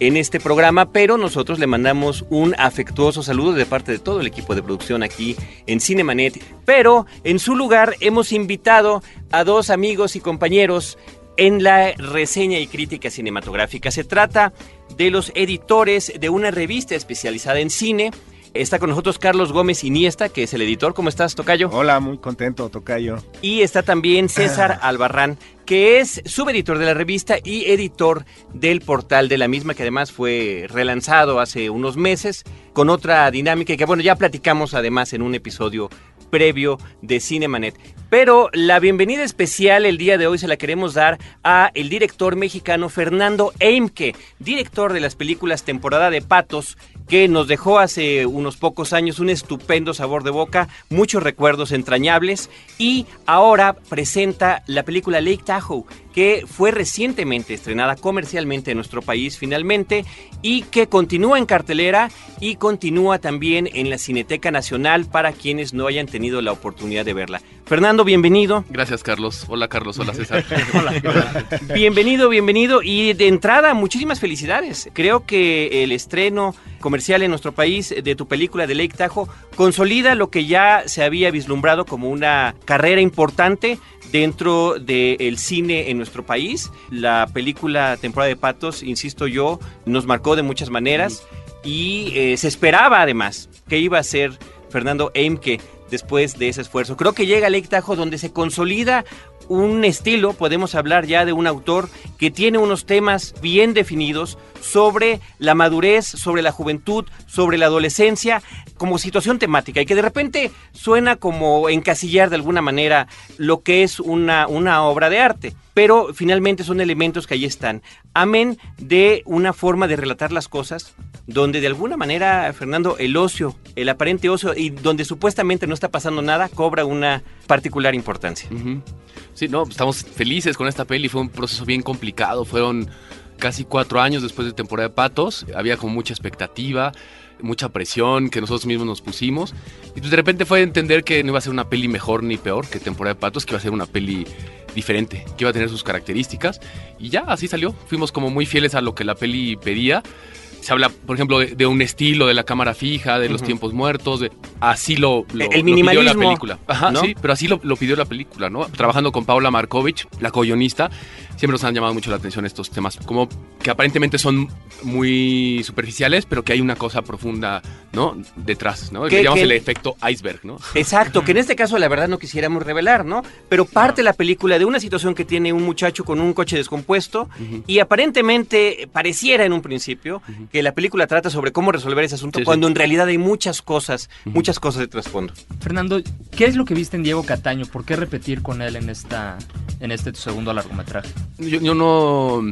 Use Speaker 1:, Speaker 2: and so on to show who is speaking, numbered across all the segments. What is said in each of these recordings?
Speaker 1: en este programa, pero nosotros le mandamos un afectuoso saludo de parte de todo el equipo de producción aquí en Cinemanet. Pero en su lugar hemos invitado a dos amigos y compañeros en la reseña y crítica cinematográfica. Se trata de los editores de una revista especializada en cine. Está con nosotros Carlos Gómez Iniesta, que es el editor. ¿Cómo estás, Tocayo?
Speaker 2: Hola, muy contento, Tocayo.
Speaker 1: Y está también César Albarrán, que es subeditor de la revista y editor del portal de la misma, que además fue relanzado hace unos meses con otra dinámica y que bueno, ya platicamos además en un episodio previo de Cinemanet. Pero la bienvenida especial el día de hoy se la queremos dar a el director mexicano Fernando Eimke, director de las películas Temporada de Patos, que nos dejó hace unos pocos años un estupendo sabor de boca, muchos recuerdos entrañables y ahora presenta la película Lake Tahoe, que fue recientemente estrenada comercialmente en nuestro país finalmente y que continúa en cartelera y continúa también en la Cineteca Nacional para quienes no hayan tenido la oportunidad de verla. Fernando, bienvenido.
Speaker 3: Gracias, Carlos. Hola, Carlos. Hola, César.
Speaker 1: bienvenido, bienvenido. Y de entrada, muchísimas felicidades. Creo que el estreno comercial en nuestro país de tu película de Lake Tahoe consolida lo que ya se había vislumbrado como una carrera importante dentro del cine en nuestro país. La película Temporada de Patos, insisto yo, nos marcó de muchas maneras y eh, se esperaba además que iba a ser Fernando Eimke después de ese esfuerzo. Creo que llega Lake Tahoe donde se consolida un estilo, podemos hablar ya de un autor que tiene unos temas bien definidos sobre la madurez, sobre la juventud, sobre la adolescencia, como situación temática y que de repente suena como encasillar de alguna manera lo que es una, una obra de arte. Pero finalmente son elementos que ahí están. Amén de una forma de relatar las cosas donde de alguna manera, Fernando, el ocio, el aparente ocio y donde supuestamente no está pasando nada, cobra una particular importancia.
Speaker 3: Sí, no, estamos felices con esta peli, fue un proceso bien complicado, fueron casi cuatro años después de temporada de Patos, había como mucha expectativa, mucha presión que nosotros mismos nos pusimos, y pues de repente fue entender que no iba a ser una peli mejor ni peor que temporada de Patos, que iba a ser una peli diferente, que iba a tener sus características, y ya así salió, fuimos como muy fieles a lo que la peli pedía, se habla, por ejemplo, de, un estilo de la cámara fija, de los tiempos muertos, de, así lo,
Speaker 1: el minimalismo,
Speaker 3: pidió la película. Ajá, sí, pero así lo, pidió la película, ¿no? Trabajando con Paula Markovich, la co-guionista, siempre nos han llamado mucho la atención estos temas, como que aparentemente son muy superficiales, pero que hay una cosa profunda, ¿no? Detrás, ¿no? Que llamamos el efecto iceberg, ¿no?
Speaker 1: Exacto, que en este caso la verdad no quisiéramos revelar, ¿no? Pero parte la película de una situación que tiene un muchacho con un coche descompuesto y aparentemente pareciera en un principio que la película trata sobre cómo resolver ese asunto cuando en realidad hay muchas cosas, muchas cosas de trasfondo.
Speaker 4: Fernando, ¿qué es lo que viste en Diego Cataño? ¿Por qué repetir con él en esta en este segundo largometraje?
Speaker 3: Yo, no,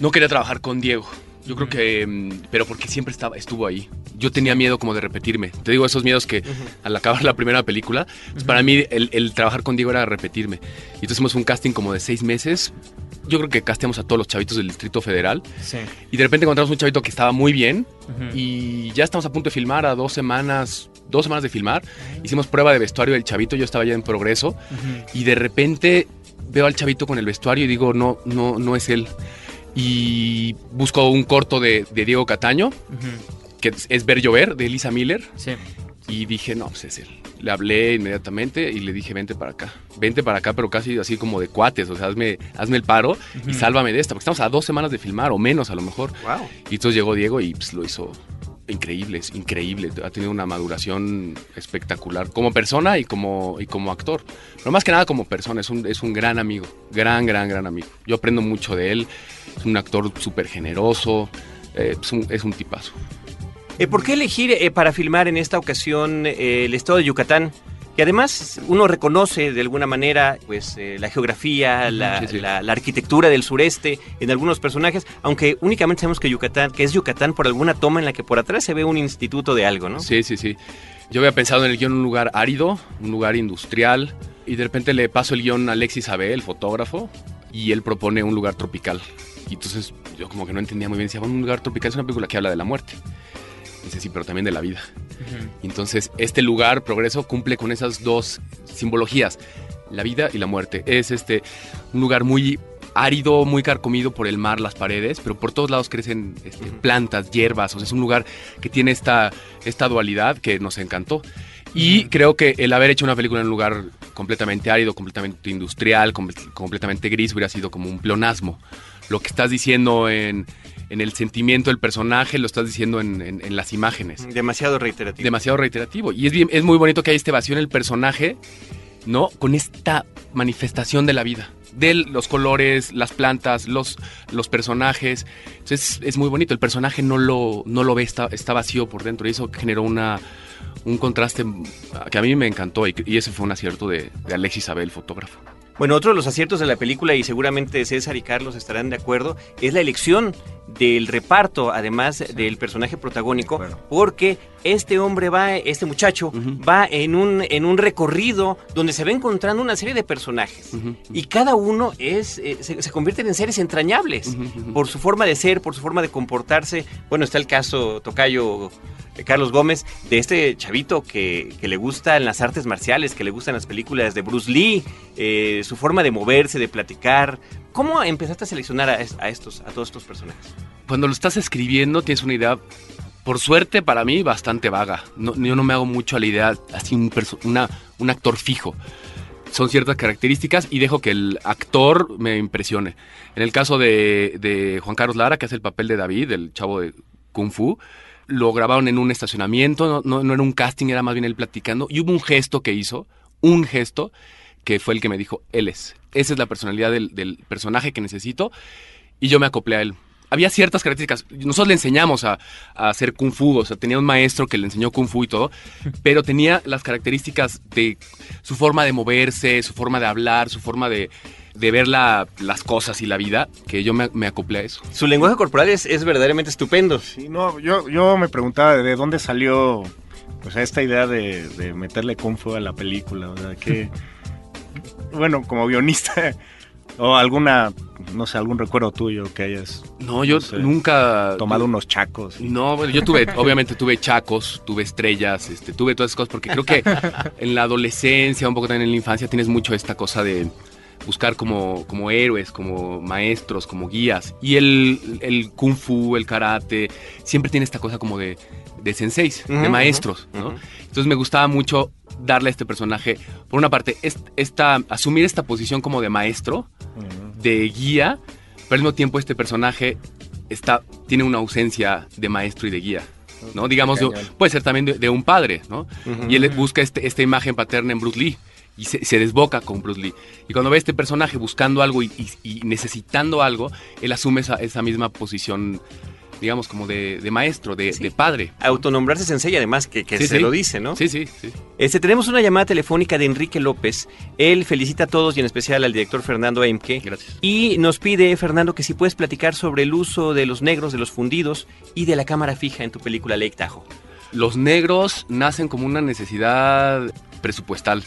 Speaker 3: no quería trabajar con Diego. Yo creo que, mm, pero porque siempre estaba, estuvo ahí. Yo tenía miedo como de repetirme. Te digo, esos miedos que al acabar la primera película, pues para mí el, trabajar con Diego era repetirme. Y entonces hicimos un casting como de seis meses yo creo que casteamos a todos los chavitos del Distrito Federal. Sí. Y de repente encontramos un chavito que estaba muy bien y ya estamos a punto de filmar a dos semanas, dos semanas de filmar. Hicimos prueba de vestuario del chavito, yo estaba ya en progreso y de repente veo al chavito con el vestuario y digo, no, no, no es él. Y busco un corto de, Diego Cataño, que es, Ver Llover, de Elisa Miller. Sí. Y dije, no, pues es él le hablé inmediatamente y le dije, vente para acá, vente para acá, pero casi así como de cuates, o sea, hazme, hazme el paro y sálvame de esta, porque estamos a dos semanas de filmar o menos a lo mejor. Y entonces llegó Diego y pues, lo hizo increíble, es increíble, ha tenido una maduración espectacular como persona y como, y como actor, pero más que nada como persona, es un, es un gran amigo, gran, gran, gran amigo. Yo aprendo mucho de él, es un actor súper generoso, eh, es, un, es un tipazo.
Speaker 1: Eh, ¿Por qué elegir eh, para filmar en esta ocasión eh, el estado de Yucatán? que además uno reconoce de alguna manera pues la geografía, la,
Speaker 3: sí, sí.
Speaker 1: la- la arquitectura del sureste en algunos personajes, aunque únicamente sabemos que Yucatán, que es Yucatán por alguna toma en la que por atrás se ve un instituto de algo, ¿no?
Speaker 3: Sí, sí, sí. Yo había pensado en el guion un lugar árido, un lugar industrial, y de repente le paso el guion a Alexis Abel, el fotógrafo, y él propone un lugar tropical. Y entonces yo como que no entendía muy bien, decía, un lugar tropical es una película que habla de la muerte. Dice, sí, pero también de la vida. Entonces este lugar, Progreso, cumple con esas dos simbologías, la vida y la muerte. Es este un lugar muy árido, muy carcomido por el mar, las paredes, pero por todos lados crecen este, plantas, hierbas, o sea, es un lugar que tiene esta, esta dualidad que nos encantó. Y creo que el haber hecho una película en un lugar completamente árido, completamente industrial, com- completamente gris, hubiera sido como un pleonasmo. Lo que estás diciendo en, en el sentimiento del personaje, lo estás diciendo en- en- en las imágenes
Speaker 1: Demasiado reiterativo.
Speaker 3: demasiado reiterativo. Y es, bien, es muy bonito que hay este vacío en el personaje, ¿no? Con esta manifestación de la vida. De los colores, las plantas, los, los personajes. Entonces es muy bonito. El personaje no lo, no lo ve, está, está vacío por dentro. Y eso generó una, un contraste que a mí me encantó. Y, y ese fue un acierto de, de Alexis Abel, fotógrafo.
Speaker 1: Bueno, otro de los aciertos de la película, y seguramente César y Carlos estarán de acuerdo, es la elección del reparto, además del personaje protagónico, porque este hombre va, este muchacho, va en un, en un recorrido donde se va encontrando una serie de personajes. Y cada uno es, eh, se, se convierten en seres entrañables por su forma de ser, por su forma de comportarse. Bueno, está el caso Tocayo Carlos Gómez, de este chavito que, que le gustan las artes marciales, que le gustan las películas de Bruce Lee, eh, su forma de moverse, de platicar. ¿Cómo empezaste a seleccionar a, es- a estos, a todos estos personajes?
Speaker 3: cuando lo estás escribiendo tienes una idea, por suerte para mí, bastante vaga. No, yo no me hago mucho a la idea así un actor fijo. Son ciertas características y dejo que el actor me impresione. En el caso de, de Juan Carlos Lara, que hace el papel de David, el chavo de Kung Fu, lo grabaron en un estacionamiento, no, no- no era un casting, era más bien él platicando. Y hubo un gesto que hizo, un gesto, que fue el que me dijo, él es. Esa es la personalidad del, personaje que necesito y yo me acoplé a él. Había ciertas características. Nosotros le enseñamos a, a hacer kung fu, o sea, tenía un maestro que le enseñó kung fu y todo, pero tenía las características de su forma de moverse, su forma de hablar, su forma de, de ver la- las cosas y la vida, que yo me, me acoplé a eso.
Speaker 1: Su lenguaje corporal es, es verdaderamente estupendo.
Speaker 2: Sí, no, yo, yo me preguntaba de dónde salió pues esta idea de, de meterle kung fu a la película, o sea, que bueno, como guionista o alguna, no sé, algún recuerdo tuyo que hayas
Speaker 3: No, yo
Speaker 2: No sé.
Speaker 3: nunca...
Speaker 2: tomado unos chacos. y-
Speaker 3: No, bueno, yo tuve, obviamente tuve chacos, tuve estrellas, este, tuve todas esas cosas, porque creo que en la adolescencia, un poco también en la infancia, tienes mucho esta cosa de buscar como, como héroes, como maestros, como guías. Y el, el kung fu, el karate, siempre tiene esta cosa como de, de senseis, de maestros, ¿no? Entonces me gustaba mucho darle a este personaje, por una parte, est- esta, asumir esta posición como de maestro, de guía, pero al mismo tiempo este personaje está, tiene una ausencia de maestro y de guía. ¿no? Digamos, de- puede ser también de, de un padre, ¿no? Y él busca este- esta imagen paterna en Bruce Lee y se, se desboca con Bruce Lee. Y cuando ve a este personaje buscando algo y, y- y necesitando algo, él asume esa, esa misma posición, digamos, como de, de maestro, de,
Speaker 1: Sí.
Speaker 3: de padre.
Speaker 1: Autonombrarse sensei, además, que, que
Speaker 3: Sí,
Speaker 1: se
Speaker 3: sí.
Speaker 1: lo dice, ¿no?
Speaker 3: Sí, sí, sí.
Speaker 1: Este, tenemos una llamada telefónica de Enrique López. Él felicita a todos y en especial al director Fernando Emke.
Speaker 3: Gracias.
Speaker 1: Y nos pide, Fernando, que si puedes platicar sobre el uso de los negros, de los fundidos y de la cámara fija en tu película Lake Tahoe.
Speaker 3: Los negros nacen como una necesidad presupuestal.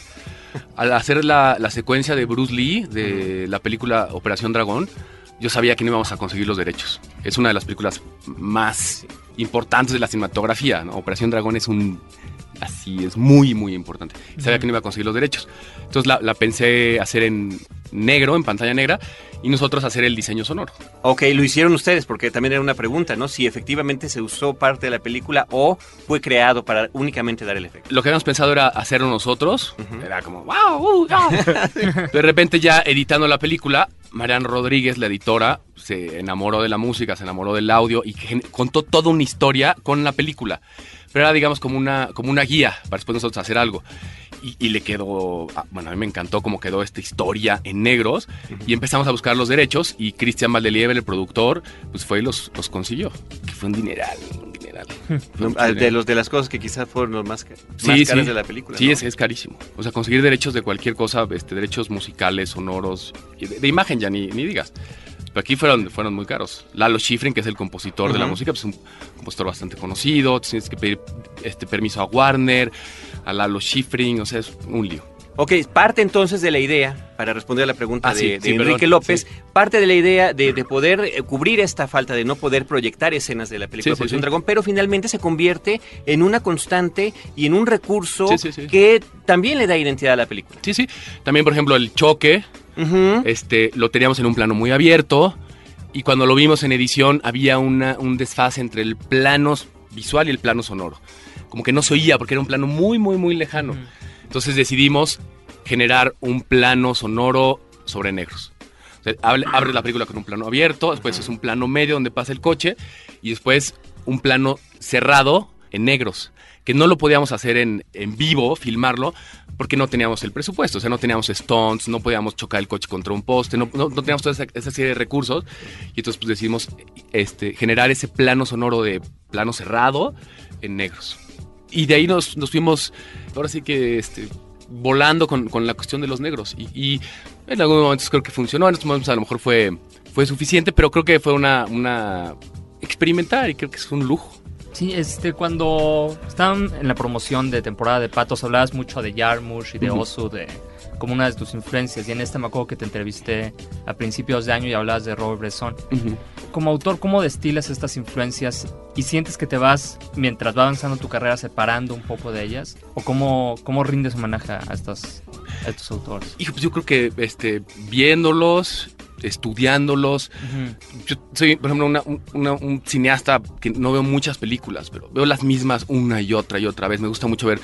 Speaker 3: Al hacer la, la secuencia de Bruce Lee de la película Operación Dragón, yo sabía que no íbamos a conseguir los derechos. Es una de las películas más importantes de la cinematografía. ¿no? Operación Dragón es un... Así es muy, muy importante. Sabía que no iba a conseguir los derechos. Entonces la, la pensé hacer en negro, en pantalla negra, y nosotros hacer el diseño sonoro.
Speaker 1: Ok, lo hicieron ustedes, porque también era una pregunta, ¿no? Si efectivamente se usó parte de la película o fue creado para únicamente dar el efecto.
Speaker 3: lo que habíamos pensado era hacerlo nosotros. Era como, wow, uh, wow". De repente ya editando la película, Marian Rodríguez, la editora, se enamoró de la música, se enamoró del audio y contó toda una historia con la película. Pero era, digamos, como una, como una guía para después nosotros hacer algo. Y, y le quedó, ah, bueno, a mí me encantó cómo quedó esta historia en negros. Y empezamos a buscar los derechos y Cristian Valdelieve, el productor, pues fue y los, los consiguió. Que fue un dineral, un Fue
Speaker 1: ah, de
Speaker 3: dinero.
Speaker 1: los de las cosas que quizás fueron los más,
Speaker 3: Sí,
Speaker 1: más
Speaker 3: sí.
Speaker 1: caras de la película.
Speaker 3: Sí,
Speaker 1: ¿no?
Speaker 3: es, es carísimo. O sea, conseguir derechos de cualquier cosa, este, derechos musicales, sonoros, de, de imagen ya ni, ni digas. Pero aquí fueron, fueron muy caros. Lalo Schifrin, que es el compositor de la música, pues es un compositor bastante conocido. Tienes que pedir este permiso a Warner, a Lalo Schifrin, o sea, es un lío.
Speaker 1: Ok, parte entonces de la idea, para responder a la pregunta
Speaker 3: Ah,
Speaker 1: de,
Speaker 3: sí,
Speaker 1: de
Speaker 3: sí,
Speaker 1: Enrique
Speaker 3: perdón,
Speaker 1: López,
Speaker 3: sí.
Speaker 1: parte de la idea de, de poder eh, cubrir esta falta de no poder proyectar escenas de la película Operación. Dragón, pero finalmente se convierte en una constante y en un recurso que también le da identidad a la película.
Speaker 3: Sí, sí. También, por ejemplo, el choque, este, lo teníamos en un plano muy abierto. Y cuando lo vimos en edición, había una, un desfase entre el plano visual y el plano sonoro. Como que no se oía porque era un plano muy, muy, muy lejano. Entonces decidimos generar un plano sonoro sobre negros. O sea, abre, la película con un plano abierto, después es un plano medio donde pasa el coche y después un plano cerrado en negros, que no lo podíamos hacer en, en vivo, filmarlo, porque no teníamos el presupuesto, o sea, no teníamos stunts, no podíamos chocar el coche contra un poste, no, no- no teníamos toda esa, esa serie de recursos y entonces pues decidimos este, generar ese plano sonoro de plano cerrado en negros. Y de ahí nos, nos fuimos, ahora sí que este, volando con, con la cuestión de los negros. Y, y en algunos momentos creo que funcionó, en otros momentos a lo mejor fue, fue suficiente, pero creo que fue una, una experimentar y creo que es un lujo.
Speaker 4: Sí, este, cuando estaban en la promoción de temporada de Patos, hablabas mucho de Yarmush y de
Speaker 3: Ujú.
Speaker 4: Osu, de, como una de tus influencias. Y en este me acuerdo que te entrevisté a principios de año y hablabas de Robert Bresson. Como autor, ¿cómo destilas estas influencias y sientes que te vas, mientras va avanzando tu carrera, separando un poco de ellas? ¿O cómo, cómo rindes homenaje a estos, a estos autores?
Speaker 3: Hijo, pues yo creo que este, viéndolos, estudiándolos, yo soy, por ejemplo, una- un- una- un cineasta que no veo muchas películas, pero veo las mismas una y otra y otra vez. Me gusta mucho ver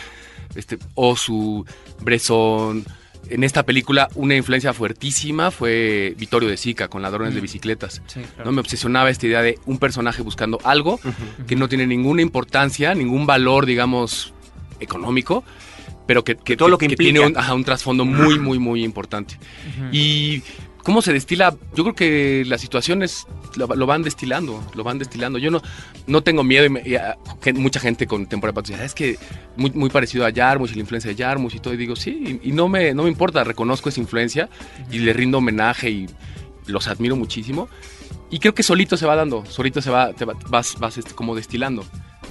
Speaker 3: este, Osu, Bresson. En esta película, una influencia fuertísima fue Vittorio de Sica con ladrones de bicicletas.
Speaker 4: Sí, claro.
Speaker 3: ¿no? Me obsesionaba esta idea de un personaje buscando algo que no tiene ninguna importancia, ningún valor, digamos, económico, pero que, que-
Speaker 1: Todo lo que
Speaker 3: tiene
Speaker 1: implica.
Speaker 3: un, ajá, un trasfondo muy, muy, muy importante. Y cómo se destila, yo creo que las situaciones lo, lo van destilando, lo van destilando. Yo no, no tengo miedo, y, me- y, gen- mucha gente con temporada dice, "Ah, es que muy, muy parecido a Yarmush y la influencia de Yarmush y todo, y digo, sí, y, y no, me, no me importa, reconozco esa influencia y le rindo homenaje y los admiro muchísimo. Y creo que solito se va dando, solito se va, te va- vas, vas como destilando.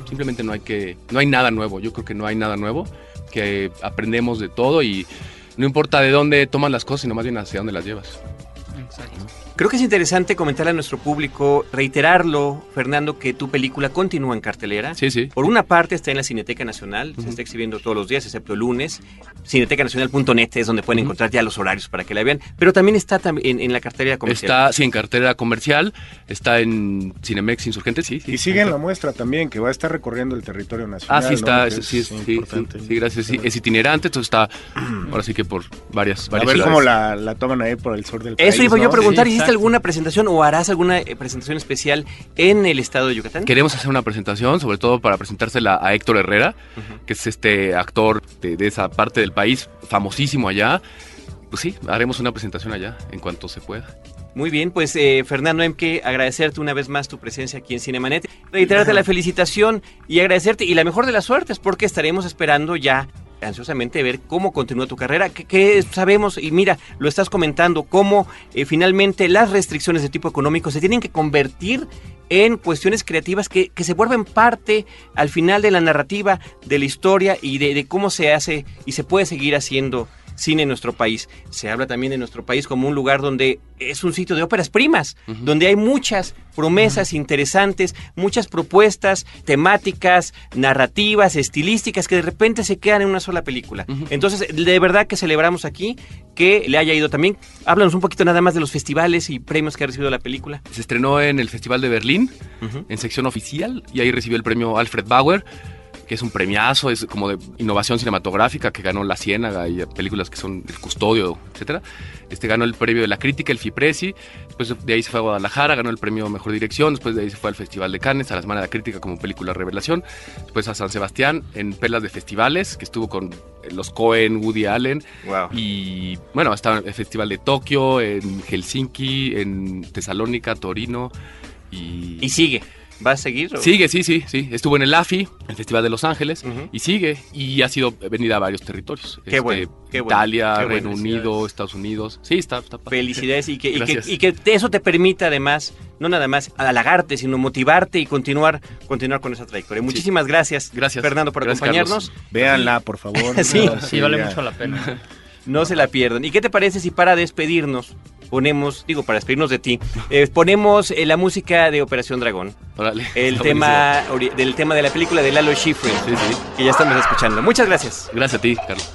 Speaker 3: Simplemente no hay que, no hay nada nuevo. Yo creo que no hay nada nuevo, que aprendemos de todo y no importa de dónde tomas las cosas, sino más bien hacia dónde las llevas.
Speaker 4: Exacto.
Speaker 1: Creo que es interesante comentarle a nuestro público, reiterarlo, Fernando, que tu película continúa en cartelera.
Speaker 3: Sí, sí.
Speaker 1: Por una parte está en la Cineteca Nacional, se está exhibiendo todos los días, excepto el lunes. Cinetecanacional.net es donde pueden encontrar ya los horarios para que la vean, pero también está tam- en, en la cartelera comercial.
Speaker 3: Está, sí, en cartera comercial, está en Cinemex Insurgente, sí. sí.
Speaker 2: Y siguen la muestra también, que va a estar recorriendo el territorio nacional.
Speaker 3: Ah, sí, está,
Speaker 2: ¿no?
Speaker 3: es- sí,
Speaker 2: es
Speaker 3: sí, sí,
Speaker 2: importante.
Speaker 3: sí, gracias. Sí, es itinerante, entonces está, ahora sí que por varias,
Speaker 2: A
Speaker 3: varias
Speaker 2: ver
Speaker 3: ciudades.
Speaker 2: cómo la, la toman ahí por el sur del país.
Speaker 1: Eso iba yo a preguntar,
Speaker 4: Sí,
Speaker 1: ¿hiciste alguna presentación o harás alguna eh, presentación especial en el estado de Yucatán?
Speaker 3: Queremos hacer una presentación, sobre todo para presentársela a Héctor Herrera, que es este actor de, de esa parte del país, famosísimo allá. Pues sí, haremos una presentación allá en cuanto se pueda.
Speaker 1: Muy bien, pues eh, Fernando Emke, agradecerte una vez más tu presencia aquí en Cinemanet, reiterarte la felicitación y agradecerte y la mejor de las suertes porque estaremos esperando ya ansiosamente ver cómo continúa tu carrera, que sabemos, y mira, lo estás comentando, cómo eh, finalmente las restricciones de tipo económico se tienen que convertir en cuestiones creativas que, que se vuelven parte al final de la narrativa, de la historia y de cómo se hace y se puede seguir haciendo cine en nuestro país. Se habla también de nuestro país como un lugar donde es un sitio de óperas primas, donde hay muchas promesas interesantes, muchas propuestas temáticas, narrativas, estilísticas que de repente se quedan en una sola película. Entonces, de verdad que celebramos aquí que le haya ido también. Háblanos un poquito nada más de los festivales y premios que ha recibido la película.
Speaker 3: Se estrenó en el Festival de Berlín, en sección oficial, y ahí recibió el premio Alfred Bauer, que es un premiazo, es como de innovación cinematográfica, que ganó La Ciénaga y películas que son El Custodio, etcétera. Este ganó el premio de la crítica, el FIPRESI, después de ahí se fue a Guadalajara, ganó el premio Mejor Dirección, después de ahí se fue al Festival de Cannes, a la Semana de la Crítica como película revelación, después a San Sebastián en Perlas de Festivales, que estuvo con los Cohen, Woody Allen,
Speaker 1: Wow.
Speaker 3: y bueno, está el Festival de Tokio, en Helsinki, en Tesalónica, Torino y,
Speaker 1: Y sigue. ¿Va a seguir? o-
Speaker 3: Sigue, sí, sí, sí. Estuvo en el AFI, el Festival de Los Ángeles, y sigue. Y ha sido venida a varios territorios. Este,
Speaker 1: Qué bueno, qué bueno,
Speaker 3: Italia,
Speaker 1: qué bueno.
Speaker 3: Reino Unido, Estados Unidos. Sí, está, está.
Speaker 1: Felicidades y que, y, que,
Speaker 3: Gracias.
Speaker 1: y que eso te permita además, no nada más halagarte, sino motivarte y continuar, continuar con esa trayectoria. Muchísimas gracias,
Speaker 3: Gracias.
Speaker 1: Fernando, por
Speaker 3: Gracias,
Speaker 1: acompañarnos.
Speaker 2: Véanla, por favor.
Speaker 1: Sí.
Speaker 2: No,
Speaker 4: Sí, vale
Speaker 2: ya.
Speaker 4: mucho la pena.
Speaker 1: No se la pierdan. ¿Y qué te parece si para despedirnos ponemos, digo, para despedirnos de ti, eh, ponemos eh, la música de Operación Dragón?
Speaker 3: Órale,
Speaker 1: El tema ori- del tema de la película de Lalo Schifrin,
Speaker 3: sí.
Speaker 1: que ya estamos escuchando. Muchas gracias.
Speaker 3: Gracias a ti, Carlos.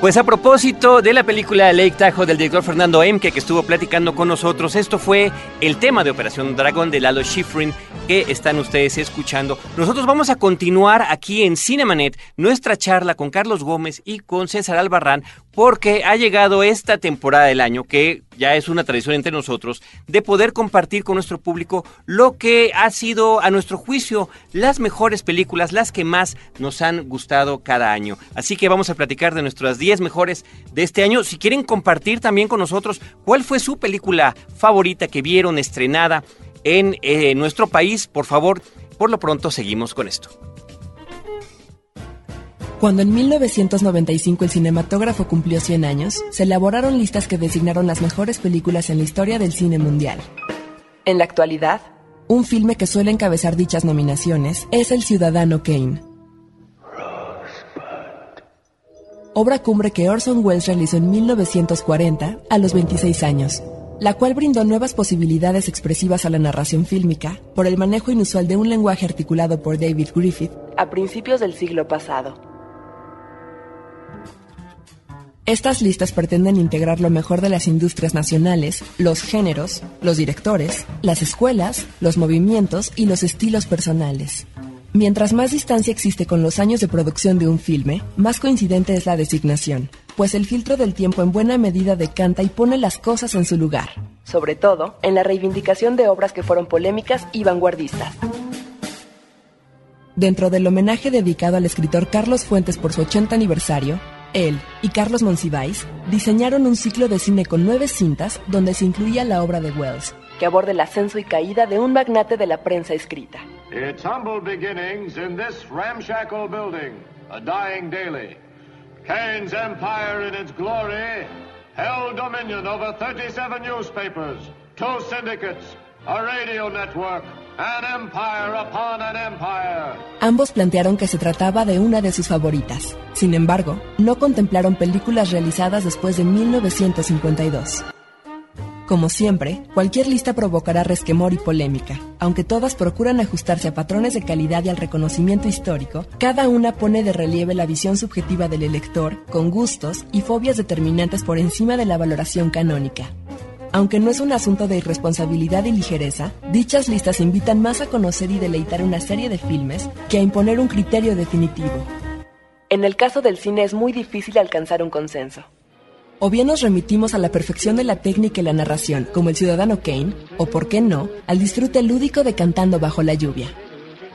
Speaker 1: Pues a propósito de la película Lake Tahoe del director Fernando Emke que estuvo platicando con nosotros, esto fue el tema de Operación Dragón de Lalo Schifrin que están ustedes escuchando. Nosotros vamos a continuar aquí en Cinemanet nuestra charla con Carlos Gómez y con César Albarrán porque ha llegado esta temporada del año que ya es una tradición entre nosotros de poder compartir con nuestro público lo que ha sido a nuestro juicio las mejores películas, las que más nos han gustado cada año. Así que vamos a platicar de nuestras 10 mejores de este año. Si quieren compartir también con nosotros cuál fue su película favorita que vieron estrenada en eh, nuestro país, por favor, por lo pronto seguimos con esto.
Speaker 5: Cuando en 1995 el cinematógrafo cumplió 100 años, se elaboraron listas que designaron las mejores películas en la historia del cine mundial. En la actualidad, un filme que suele encabezar dichas nominaciones es El Ciudadano Kane. Obra cumbre que Orson Welles realizó en 1940 a los 26 años, la cual brindó nuevas posibilidades expresivas a la narración fílmica por el manejo inusual de un lenguaje articulado por David Griffith a principios del siglo pasado. Estas listas pretenden integrar lo mejor de las industrias nacionales, los géneros, los directores, las escuelas, los movimientos y los estilos personales. Mientras más distancia existe con los años de producción de un filme, más coincidente es la designación, pues el filtro del tiempo en buena medida decanta y pone las cosas en su lugar, sobre todo en la reivindicación de obras que fueron polémicas y vanguardistas. Dentro del homenaje dedicado al escritor Carlos Fuentes por su 80 aniversario, él y Carlos Monsiváis diseñaron un ciclo de cine con nueve cintas donde se incluía la obra de Wells, que aborda el ascenso y caída de un magnate de la prensa escrita.
Speaker 6: Its humble beginnings in this ramshackle building, a dying daily. Kane's empire in its glory held dominion over 37 newspapers, two syndicates, a radio network, an empire upon an empire.
Speaker 5: Ambos plantearon que se trataba de una de sus favoritas. Sin embargo, no contemplaron películas realizadas después de 1952. Como siempre, cualquier lista provocará resquemor y polémica. Aunque todas procuran ajustarse a patrones de calidad y al reconocimiento histórico, cada una pone de relieve la visión subjetiva del elector, con gustos y fobias determinantes por encima de la valoración canónica. Aunque no es un asunto de irresponsabilidad y ligereza, dichas listas invitan más a conocer y deleitar una serie de filmes que a imponer un criterio definitivo. En el caso del cine es muy difícil alcanzar un consenso. O bien nos remitimos a la perfección de la técnica y la narración, como el ciudadano Kane, o por qué no, al disfrute lúdico de Cantando bajo la lluvia.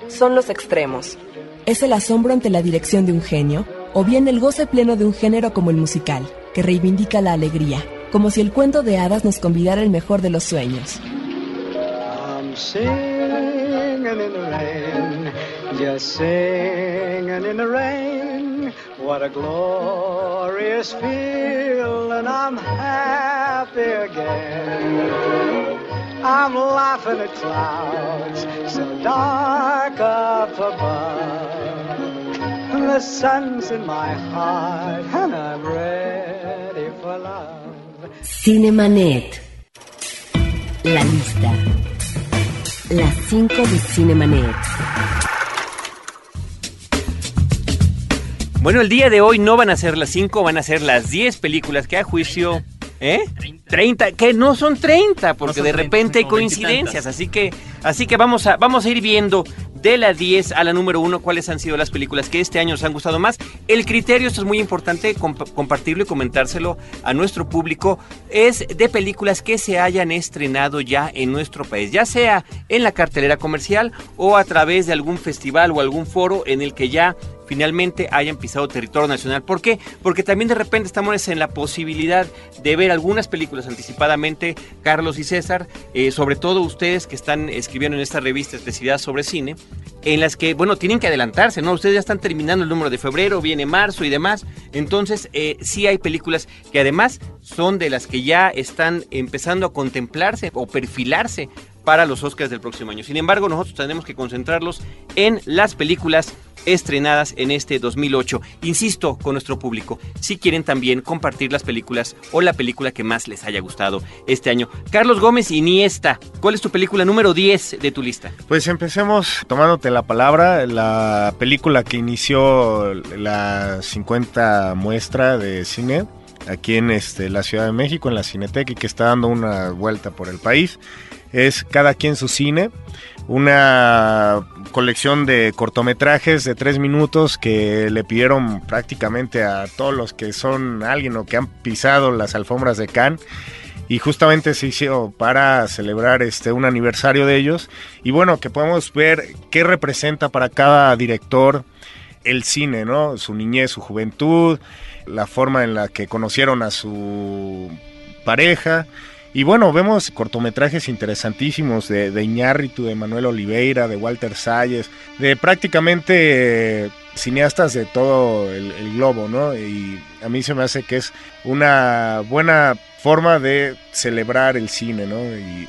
Speaker 5: Son los extremos. Es el asombro ante la dirección de un genio, o bien el goce pleno de un género como el musical, que reivindica la alegría, como si el cuento de hadas nos convidara el mejor de los sueños.
Speaker 7: I'm singing in the rain, just singing in the rain. What a glorious feeling, I'm happy again. I'm laughing at clouds so dark up above. The sun's in my heart and I'm ready for love.
Speaker 8: Cinemanet. La lista. Las 5 de Cinemanet.
Speaker 1: Bueno, el día de hoy no van a ser las 5, van a ser las 10 películas que a juicio... ¿Eh? 30, que no son 30, porque
Speaker 4: son
Speaker 1: de
Speaker 4: 30,
Speaker 1: repente hay
Speaker 4: son como
Speaker 1: coincidencias, así que así que vamos a vamos a ir viendo de la 10 a la número 1 cuáles han sido las películas que este año nos han gustado más. El criterio, esto es muy importante comp- compartirlo y comentárselo a nuestro público, es de películas que se hayan estrenado ya en nuestro país, ya sea en la cartelera comercial o a través de algún festival o algún foro en el que ya finalmente hayan pisado territorio nacional. ¿Por qué? Porque también de repente estamos en la posibilidad de ver algunas películas anticipadamente, Carlos y César, eh, sobre todo ustedes que están escribiendo en esta revista especialidad sobre cine, en las que, bueno, tienen que adelantarse, ¿no? Ustedes ya están terminando el número de febrero, viene marzo y demás. Entonces, eh, sí hay películas que además son de las que ya están empezando a contemplarse o perfilarse para los Oscars del próximo año. Sin embargo, nosotros tenemos que concentrarlos en las películas estrenadas en este 2008. Insisto con nuestro público, si quieren también compartir las películas o la película que más les haya gustado este año. Carlos Gómez Iniesta, ¿cuál es tu película número 10 de tu lista?
Speaker 2: Pues empecemos tomándote la palabra, la película que inició la 50 muestra de cine aquí en este, la Ciudad de México, en la Cineteca, y que está dando una vuelta por el país, es Cada quien su cine, una colección de cortometrajes de tres minutos que le pidieron prácticamente a todos los que son alguien o que han pisado las alfombras de Cannes y justamente se hizo para celebrar este un aniversario de ellos. Y bueno que podemos ver qué representa para cada director el cine no su niñez su juventud la forma en la que conocieron a su pareja y bueno, vemos cortometrajes interesantísimos de, de Iñárritu, de Manuel Oliveira, de Walter Salles, de prácticamente eh, cineastas de todo el, globo, ¿no? Y a mí se me hace que es una buena forma de celebrar el cine, ¿no?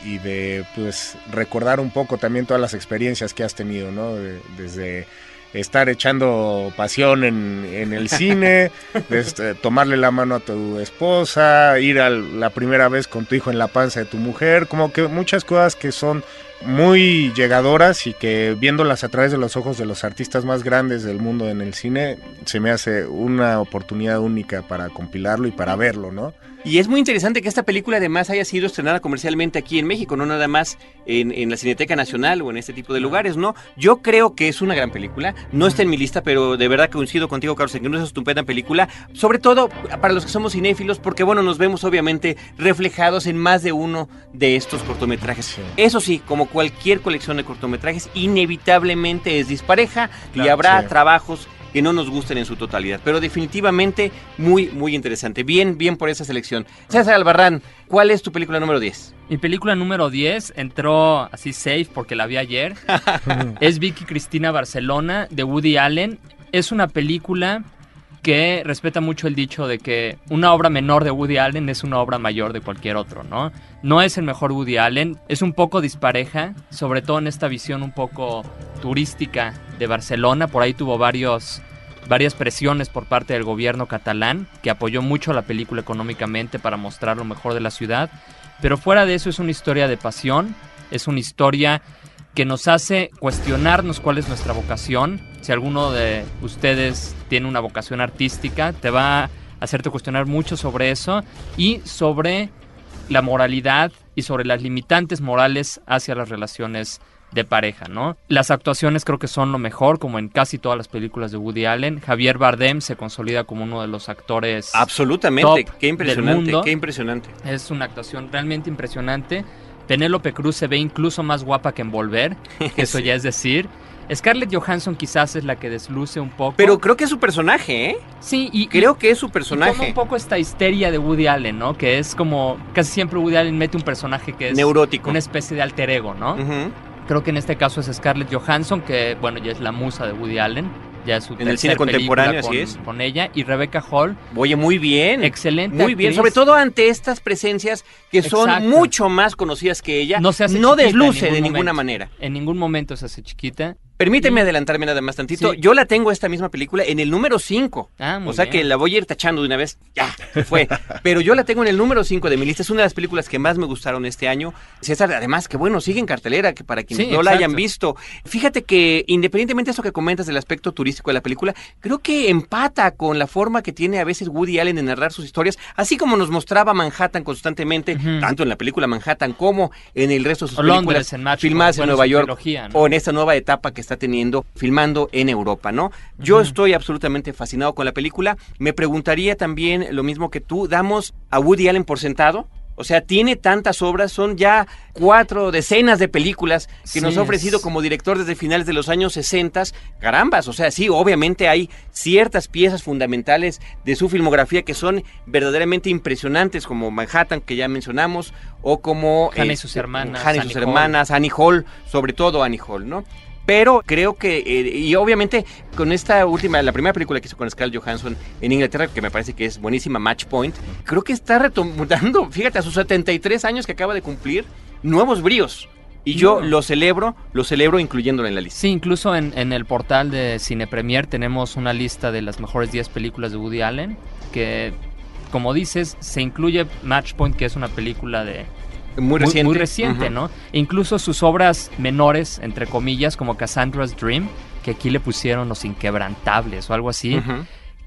Speaker 2: Y, de, pues, recordar un poco también todas las experiencias que has tenido, ¿no? De- desde estar echando pasión en, en el cine, este, tomarle la mano a tu esposa, ir a la primera vez con tu hijo en la panza de tu mujer, como que muchas cosas que son muy llegadoras y que viéndolas a través de los ojos de los artistas más grandes del mundo en el cine, se me hace una oportunidad única para compilarlo y para verlo, ¿no?
Speaker 1: Y es muy interesante que esta película además haya sido estrenada comercialmente aquí en México, no nada más en, en la Cineteca Nacional o en este tipo de lugares, ¿no? Yo creo que es una gran película, no está en mi lista, pero de verdad coincido contigo, Carlos, en que no es una estupenda película, sobre todo para los que somos cinéfilos, porque bueno, nos vemos obviamente reflejados en más de uno de estos cortometrajes.
Speaker 2: Sí.
Speaker 1: Eso sí, como cualquier colección de cortometrajes, inevitablemente es dispareja y habrá
Speaker 2: sí.
Speaker 1: trabajos que no nos gusten en su totalidad, pero definitivamente muy, muy interesante. Bien, bien por esa selección. César Albarrán, ¿cuál es tu película número 10?
Speaker 4: Mi película número 10 entró así safe porque la vi ayer. es Vicky Cristina Barcelona de Woody Allen. Es una película que respeta mucho el dicho de que una obra menor de Woody Allen es una obra mayor de cualquier otro, ¿no? No es el mejor Woody Allen, es un poco dispareja, sobre todo en esta visión un poco turística de Barcelona. Por ahí tuvo varios varias presiones por parte del gobierno catalán, que apoyó mucho la película económicamente para mostrar lo mejor de la ciudad. Pero fuera de eso es una historia de pasión, es una historia que nos hace cuestionarnos cuál es nuestra vocación. Si alguno de ustedes tiene una vocación artística, te va a hacerte cuestionar mucho sobre eso y sobre la moralidad y sobre las limitantes morales hacia las relaciones de pareja, ¿no? Las actuaciones creo que son lo mejor, como en casi todas las películas de Woody Allen. Javier Bardem se consolida como uno de los actores
Speaker 1: Absolutamente,
Speaker 4: top
Speaker 1: qué impresionante,
Speaker 4: del mundo.
Speaker 1: qué impresionante.
Speaker 4: Es una actuación realmente impresionante. Penélope Cruz se ve incluso más guapa que en Volver, que eso
Speaker 1: Sí.
Speaker 4: ya es decir. Scarlett Johansson quizás es la que desluce un poco.
Speaker 1: Pero creo que es su personaje, ¿eh?
Speaker 4: sí, y
Speaker 1: Creo que es su
Speaker 4: y toma
Speaker 1: personaje.
Speaker 4: un poco esta histeria de Woody Allen, ¿no? Que es como casi siempre Woody Allen mete un personaje que es
Speaker 1: Neurótico.
Speaker 4: una especie de alter ego, ¿no? Creo que en este caso es Scarlett Johansson, que bueno, ya es la musa de Woody Allen, ya es su
Speaker 1: En el cine contemporáneo, así
Speaker 4: con,
Speaker 1: es.
Speaker 4: con ella y Rebecca Hall,
Speaker 1: Oye, muy bien.
Speaker 4: excelente
Speaker 1: Muy bien, sobre todo ante estas presencias que son
Speaker 4: Exacto.
Speaker 1: mucho más conocidas que ella.
Speaker 4: no se hace en
Speaker 1: desluce de
Speaker 4: ningún
Speaker 1: ninguna
Speaker 4: momento.
Speaker 1: manera.
Speaker 4: En ningún momento se hace chiquita.
Speaker 1: Permíteme adelantarme nada más tantito.
Speaker 4: Sí.
Speaker 1: Yo la tengo esta misma película en el número 5.
Speaker 4: Ah,
Speaker 1: O sea
Speaker 4: bien.
Speaker 1: que la voy a ir tachando de una vez. Ya, se fue. Pero yo la tengo en el número 5 de mi lista. Es una de las películas que más me gustaron este año. César, además, que bueno, sigue en cartelera, que para quienes
Speaker 4: Sí,
Speaker 1: no la hayan visto. Fíjate que independientemente de eso que comentas del aspecto turístico de la película, creo que empata con la forma que tiene a veces Woody Allen de narrar sus historias, así como nos mostraba Manhattan constantemente, tanto en la película Manhattan como en el resto de sus
Speaker 4: O
Speaker 1: películas
Speaker 4: Londres en Match
Speaker 1: filmadas en Nueva
Speaker 4: trilogía, ¿no?
Speaker 1: o en esta nueva etapa que está teniendo filmando en Europa, ¿no? Yo estoy absolutamente fascinado con la película. Me preguntaría también lo mismo que tú, ¿damos a Woody Allen por sentado? O sea, tiene tantas obras, son ya cuatro decenas de películas que
Speaker 4: Sí,
Speaker 1: nos ha ofrecido como director desde finales de los años 60. Carambas, o sea, sí, obviamente hay ciertas piezas fundamentales de su filmografía que son verdaderamente impresionantes, como Manhattan, que ya mencionamos, o como...
Speaker 4: Hannah y
Speaker 1: eh,
Speaker 4: sus hermanas,
Speaker 1: Hannah y
Speaker 4: Annie
Speaker 1: sus
Speaker 4: Hall.
Speaker 1: hermanas, Annie Hall, sobre todo Annie Hall, ¿no? Pero creo que, eh, y obviamente con esta última, la primera película que hizo con Scarlett Johansson en Inglaterra, que me parece que es buenísima, Match Point, creo que está retomando, fíjate, a sus 73 años que acaba de cumplir, nuevos bríos. Y yo
Speaker 4: No.
Speaker 1: lo celebro, lo celebro incluyéndolo en la lista.
Speaker 4: Sí, incluso en, en el portal de Cine Premier tenemos una lista de las mejores 10 películas de Woody Allen, que como dices, se incluye Match Point, que es una película de
Speaker 1: Muy reciente.
Speaker 4: muy reciente. ¿no? E incluso sus obras menores, entre comillas, como Cassandra's Dream, que aquí le pusieron Los Inquebrantables o algo así,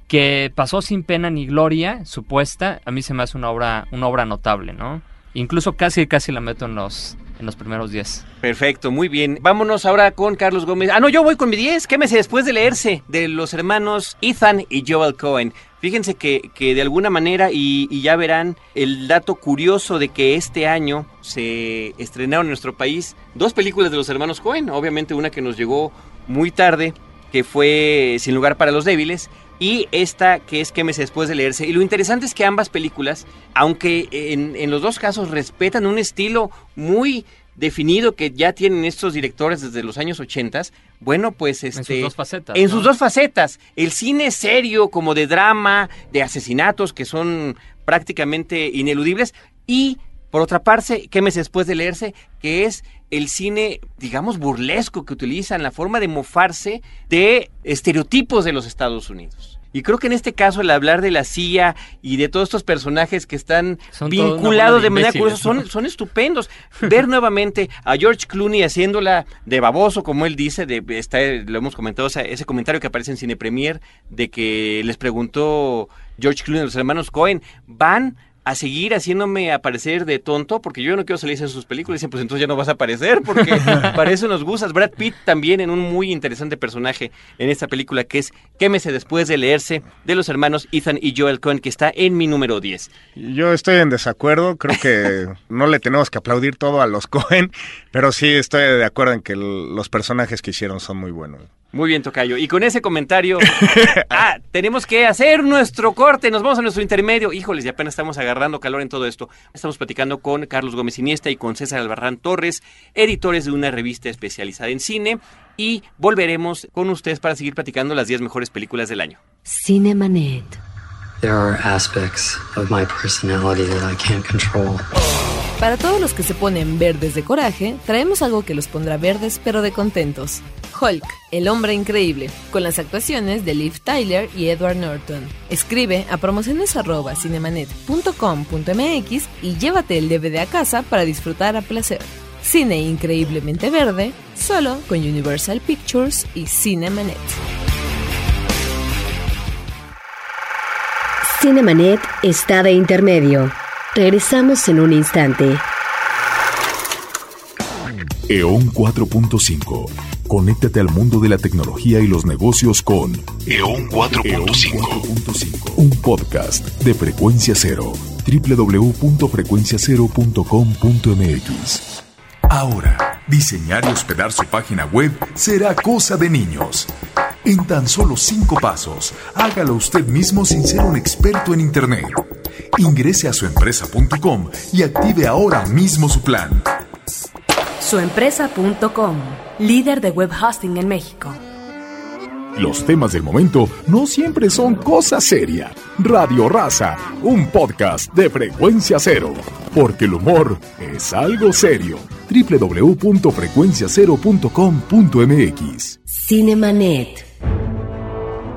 Speaker 4: que pasó sin pena ni gloria, supuesta, a mí se me hace una obra, una obra notable, ¿no? Incluso casi, casi la meto en los, en los primeros 10.
Speaker 1: Perfecto, muy bien. Vámonos ahora con Carlos Gómez. Ah, no, yo voy con mi 10. Quémese después de leerse de los hermanos Ethan y Joel Cohen. Fíjense que, que de alguna manera, y, ya verán el dato curioso de que este año se estrenaron en nuestro país dos películas de los hermanos Cohen. Obviamente una que nos llegó muy tarde, que fue Sin lugar para los débiles, y esta que es Quémese después de leerse. Y lo interesante es que ambas películas, aunque en, en los dos casos respetan un estilo muy definido que ya tienen estos directores desde los años 80, bueno, pues este...
Speaker 4: en sus dos facetas.
Speaker 1: En
Speaker 4: ¿no?
Speaker 1: sus dos facetas. El cine serio, como de drama, de asesinatos que son prácticamente ineludibles. Y, por otra parte, ¿qué mes después de leerse? Que es el cine, digamos, burlesco que utilizan, la forma de mofarse de estereotipos de los Estados Unidos. Y creo que en este caso el hablar de la CIA y de todos estos personajes que están
Speaker 4: Son
Speaker 1: vinculados
Speaker 4: de
Speaker 1: manera curiosa son, estupendos. Ver nuevamente a George Clooney haciéndola de baboso, como él dice, de, está, lo hemos comentado, o sea, ese comentario que aparece en Cine Premier de que les preguntó George Clooney a los hermanos Cohen, van a seguir haciéndome aparecer de tonto porque yo no quiero salir en sus películas. Dicen, pues entonces ya no vas a aparecer porque para eso nos gustas. Brad Pitt también en un muy interesante personaje en esta película que es Quémese después de leerse de los hermanos Ethan y Joel Cohen que está en mi número 10.
Speaker 2: Yo estoy en desacuerdo, creo que no le tenemos que aplaudir todo a los Cohen, pero sí estoy de acuerdo en que los personajes que hicieron son muy buenos.
Speaker 1: Muy bien, Tocayo. Y con ese comentario, ah, tenemos que hacer nuestro corte. Nos vamos a nuestro intermedio. Híjoles, y apenas estamos agarrando calor en todo esto. Estamos platicando con Carlos Gómez Iniesta y con César Albarrán Torres, editores de una revista especializada en cine. Y volveremos con ustedes para seguir platicando las 10 mejores películas del año.
Speaker 8: Cinemanet.
Speaker 9: There are aspects of my personality that I can't control.
Speaker 10: Para todos los que se ponen verdes de coraje, traemos algo que los pondrá verdes pero de contentos. Hulk, el hombre increíble, con las actuaciones de Liv Tyler y Edward Norton. Escribe a promociones.cinemanet.com.mx y llévate el DVD a casa para disfrutar a placer. Cine increíblemente verde, solo con Universal Pictures y Cinemanet.
Speaker 8: Cinemanet está de intermedio. Regresamos en un instante.
Speaker 9: EON 4.5. Conéctate al mundo de la tecnología y los negocios con EON 4.5. Un podcast de frecuencia cero. www.frecuenciacero.com.mx. Ahora, diseñar y hospedar su página web será cosa de niños. En tan solo cinco pasos, hágalo usted mismo sin ser un experto en Internet. Ingrese a suempresa.com y active ahora mismo su plan.
Speaker 11: Suempresa.com, líder de web hosting en México.
Speaker 9: Los temas del momento no siempre son cosa seria. Radio Raza, un podcast de frecuencia cero. Porque el humor es algo serio. www.frecuenciacero.com.mx
Speaker 8: Cinemanet.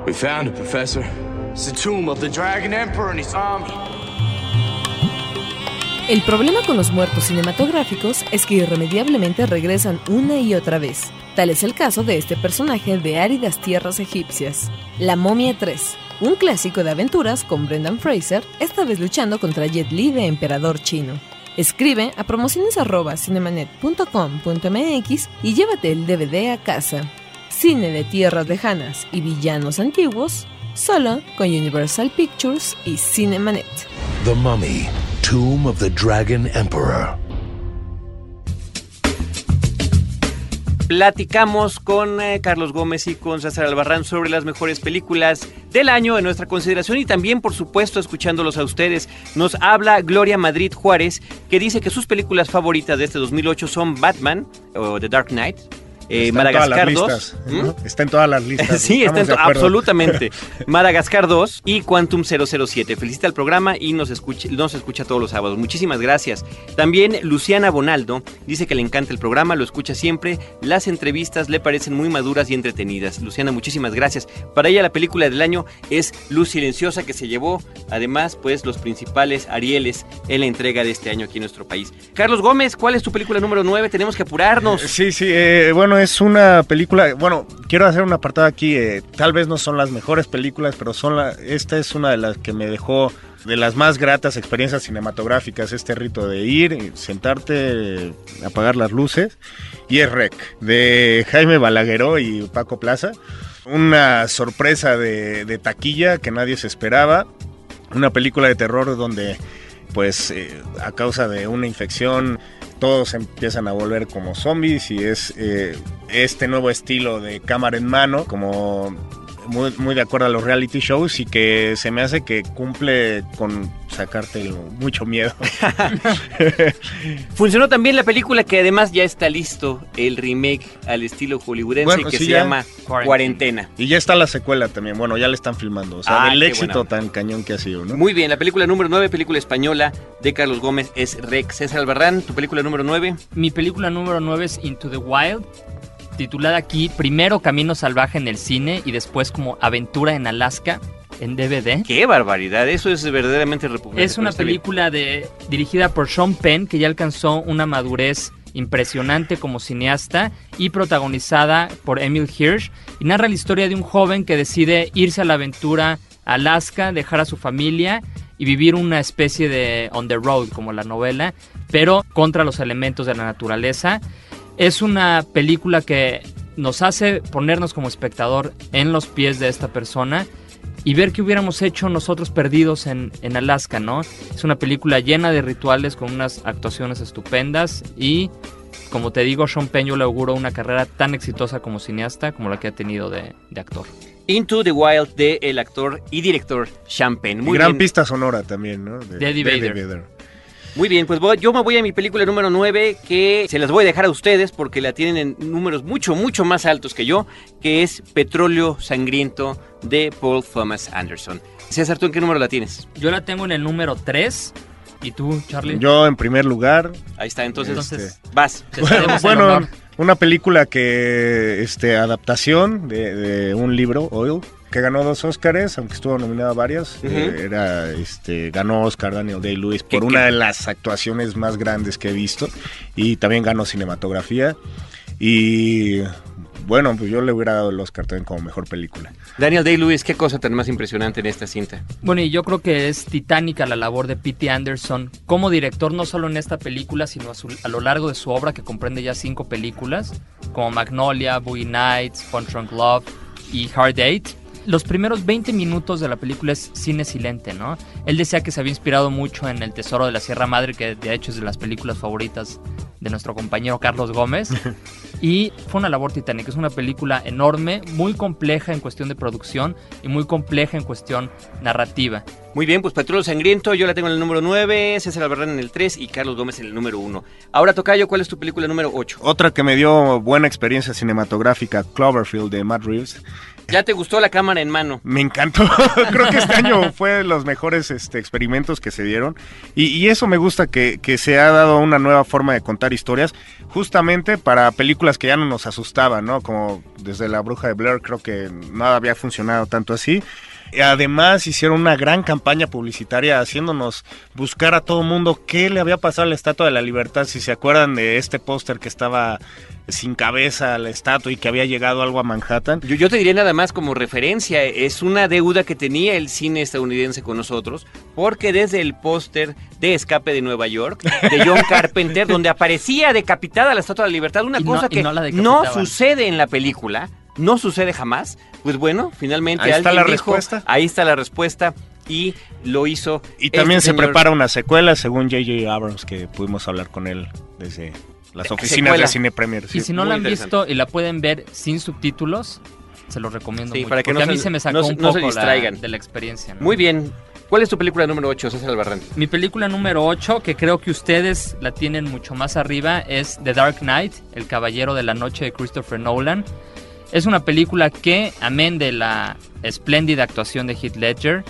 Speaker 12: We found it, Professor. It's the tomb of the Dragon Emperor and his army.
Speaker 10: El problema con los muertos cinematográficos es que irremediablemente regresan una y otra vez. Tal es el caso de este personaje de áridas tierras egipcias, La Momia 3, un clásico de aventuras con Brendan Fraser, esta vez luchando contra Jet Li de emperador chino. Escribe a promociones.cinemanet.com.mx y llévate el DVD a casa. Cine de tierras lejanas y villanos antiguos, solo con Universal Pictures y Cinemanet.
Speaker 13: The Mummy, Tomb of the Dragon Emperor.
Speaker 1: Platicamos con eh, Carlos Gómez y con César Albarrán sobre las mejores películas del año en nuestra consideración y también, por supuesto, escuchándolos a ustedes. Nos habla Gloria Madrid Juárez, que dice que sus películas favoritas de este 2008 son Batman o The Dark Knight, eh, Madagascar
Speaker 2: las
Speaker 1: 2.
Speaker 2: listas, ¿no? Está en todas las listas.
Speaker 1: sí, está en absolutamente. Madagascar 2 y Quantum 007. Felicita el programa y nos escucha, nos escucha todos los sábados. Muchísimas gracias. También Luciana Bonaldo dice que le encanta el programa, lo escucha siempre. Las entrevistas le parecen muy maduras y entretenidas. Luciana, muchísimas gracias. Para ella la película del año es Luz Silenciosa que se llevó además pues los principales Arieles en la entrega de este año aquí en nuestro país. Carlos Gómez, ¿cuál es tu película número 9? Tenemos que apurarnos.
Speaker 2: Sí, sí, eh, bueno, es una película, bueno, quiero hacer un apartado aquí, eh, tal vez no son las mejores películas, pero son la, esta es una de las que me dejó de las más gratas experiencias cinematográficas, este rito de ir, eh, sentarte, apagar las luces, y es Rec, de Jaime Balagueró y Paco Plaza, una sorpresa de, de taquilla que nadie se esperaba, una película de terror donde pues eh, a causa de una infección todos empiezan a volver como zombies y es eh, este nuevo estilo de cámara en mano como muy, muy de acuerdo a los reality shows y que se me hace que cumple con sacarte mucho miedo.
Speaker 1: Funcionó también la película que además ya está listo, el remake al estilo hollywoodense
Speaker 2: Bueno,
Speaker 1: que
Speaker 2: sí,
Speaker 1: se
Speaker 2: ya.
Speaker 1: llama Cuarentena.
Speaker 2: Y ya está la secuela también, bueno, ya le están filmando, o sea,
Speaker 1: Ah,
Speaker 2: del éxito
Speaker 1: buena
Speaker 2: tan cañón que ha sido, ¿no?
Speaker 1: Muy bien, la película número 9, película española de Carlos Gómez es Rex. César Albarrán, tu película número 9.
Speaker 4: Mi película número 9 es Into the Wild, titulada aquí primero Camino Salvaje en el cine y después como Aventura en Alaska en DVD.
Speaker 1: Qué barbaridad, eso es verdaderamente repugnante.
Speaker 4: Es una película de, dirigida por Sean Penn que ya alcanzó una madurez impresionante como cineasta y protagonizada por Emil Hirsch y narra la historia de un joven que decide irse a la aventura a Alaska, dejar a su familia y vivir una especie de on the road como la novela, pero contra los elementos de la naturaleza. Es una película que nos hace ponernos como espectador en los pies de esta persona y ver qué hubiéramos hecho nosotros perdidos en, en Alaska, ¿no? Es una película llena de rituales con unas actuaciones estupendas y, como te digo, Sean Penn yo le auguro una carrera tan exitosa como cineasta como la que ha tenido de, de actor.
Speaker 1: Into the Wild de el actor y director Sean Penn.
Speaker 2: Y
Speaker 1: Muy
Speaker 2: gran
Speaker 1: bien.
Speaker 2: pista sonora también, ¿no? De.
Speaker 1: Muy bien, pues voy- yo me voy a mi película número 9, que se las voy a dejar a ustedes porque la tienen en números mucho, mucho más altos que yo, que es Petróleo Sangriento de Paul Thomas Anderson. César, ¿tú en qué número la tienes?
Speaker 4: Yo la tengo en el número 3 ¿Y tú, Charlie?
Speaker 2: Yo en primer lugar.
Speaker 1: Ahí está, entonces,
Speaker 4: Entonces,
Speaker 1: vas.
Speaker 4: te cedemos el
Speaker 2: bueno,
Speaker 4: honor.
Speaker 2: una película que, este, adaptación de, de un libro, Oil, que ganó dos Oscars, aunque estuvo nominada a varias.
Speaker 1: Ujú.
Speaker 2: Eh, era, este, ganó Oscar Daniel Day-Lewis
Speaker 1: ¿Qué-
Speaker 2: por
Speaker 1: qué?
Speaker 2: una de las actuaciones más grandes que he visto. Y también ganó cinematografía. Y bueno, pues yo le hubiera dado el Oscar también como mejor película.
Speaker 1: Daniel Day-Lewis, qué cosa tan más impresionante en esta cinta.
Speaker 4: Bueno, y yo creo que es titánica la labor de P.T. Anderson como director, no solo en esta película, sino a, su- a lo largo de su obra, que comprende ya cinco películas, como Magnolia, Boogie Nights, Punch Drunk Love y Hard Date. Los primeros 20 minutos de la película es cine silente, ¿no? Él decía que se había inspirado mucho en El Tesoro de la Sierra Madre, que de hecho es de las películas favoritas de nuestro compañero Carlos Gómez. Y fue una labor titánica. Es una película enorme, muy compleja en cuestión de producción y muy compleja en cuestión narrativa.
Speaker 1: Muy bien, pues Petróleo Sangriento, yo la tengo en el número 9, César Albarrán en el 3 y Carlos Gómez en el número 1. Ahora, Tocayo, ¿cuál es tu película número 8?
Speaker 2: Otra que me dio buena experiencia cinematográfica, Cloverfield de Matt Reeves.
Speaker 1: ¿Ya te gustó la cámara en mano?
Speaker 2: Me encantó. Creo que este año fue de los mejores este, experimentos que se dieron. Y, eso me gusta que, que se ha dado una nueva forma de contar historias, justamente para películas que ya no nos asustaban, ¿no? Como desde La Bruja de Blair, creo que nada había funcionado tanto así. Además hicieron una gran campaña publicitaria haciéndonos buscar a todo mundo qué le había pasado a la Estatua de la Libertad, si se acuerdan de este póster que estaba sin cabeza la estatua y que había llegado algo a Manhattan.
Speaker 1: Yo, yo te diría nada más como referencia, es una deuda que tenía el cine estadounidense con nosotros, porque desde el póster de Escape de Nueva York, de John Carpenter, donde aparecía decapitada la Estatua de la Libertad, una
Speaker 4: Y no-
Speaker 1: cosa
Speaker 4: y
Speaker 1: que
Speaker 4: no
Speaker 1: no, sucede en la película, no sucede jamás, pues bueno, finalmente
Speaker 2: Ahí está
Speaker 1: alguien
Speaker 2: la
Speaker 1: dijo,
Speaker 2: respuesta.
Speaker 1: ahí está la respuesta, y lo hizo
Speaker 2: Y también
Speaker 1: este
Speaker 2: se
Speaker 1: señor.
Speaker 2: prepara una secuela, según J.J. Abrams, que pudimos hablar con él desde las oficinas
Speaker 1: Secuela.
Speaker 2: de Cine Premier. sí.
Speaker 4: Y si no
Speaker 1: muy
Speaker 4: la han visto y la pueden ver sin subtítulos, se los recomiendo
Speaker 1: Sí,
Speaker 4: mucho.
Speaker 1: para que
Speaker 4: porque
Speaker 1: no
Speaker 4: a mí
Speaker 1: se-
Speaker 4: se me sacó
Speaker 1: no
Speaker 4: un
Speaker 1: no se
Speaker 4: poco la- de la experiencia. ¿no?
Speaker 1: Muy bien, ¿cuál es tu película número 8, César Albarrán?
Speaker 4: Mi película número 8, que creo que ustedes la tienen mucho más arriba, es The Dark Knight, El Caballero de la Noche de Christopher Nolan. Es una película que, amén de la espléndida actuación de Heath Ledger,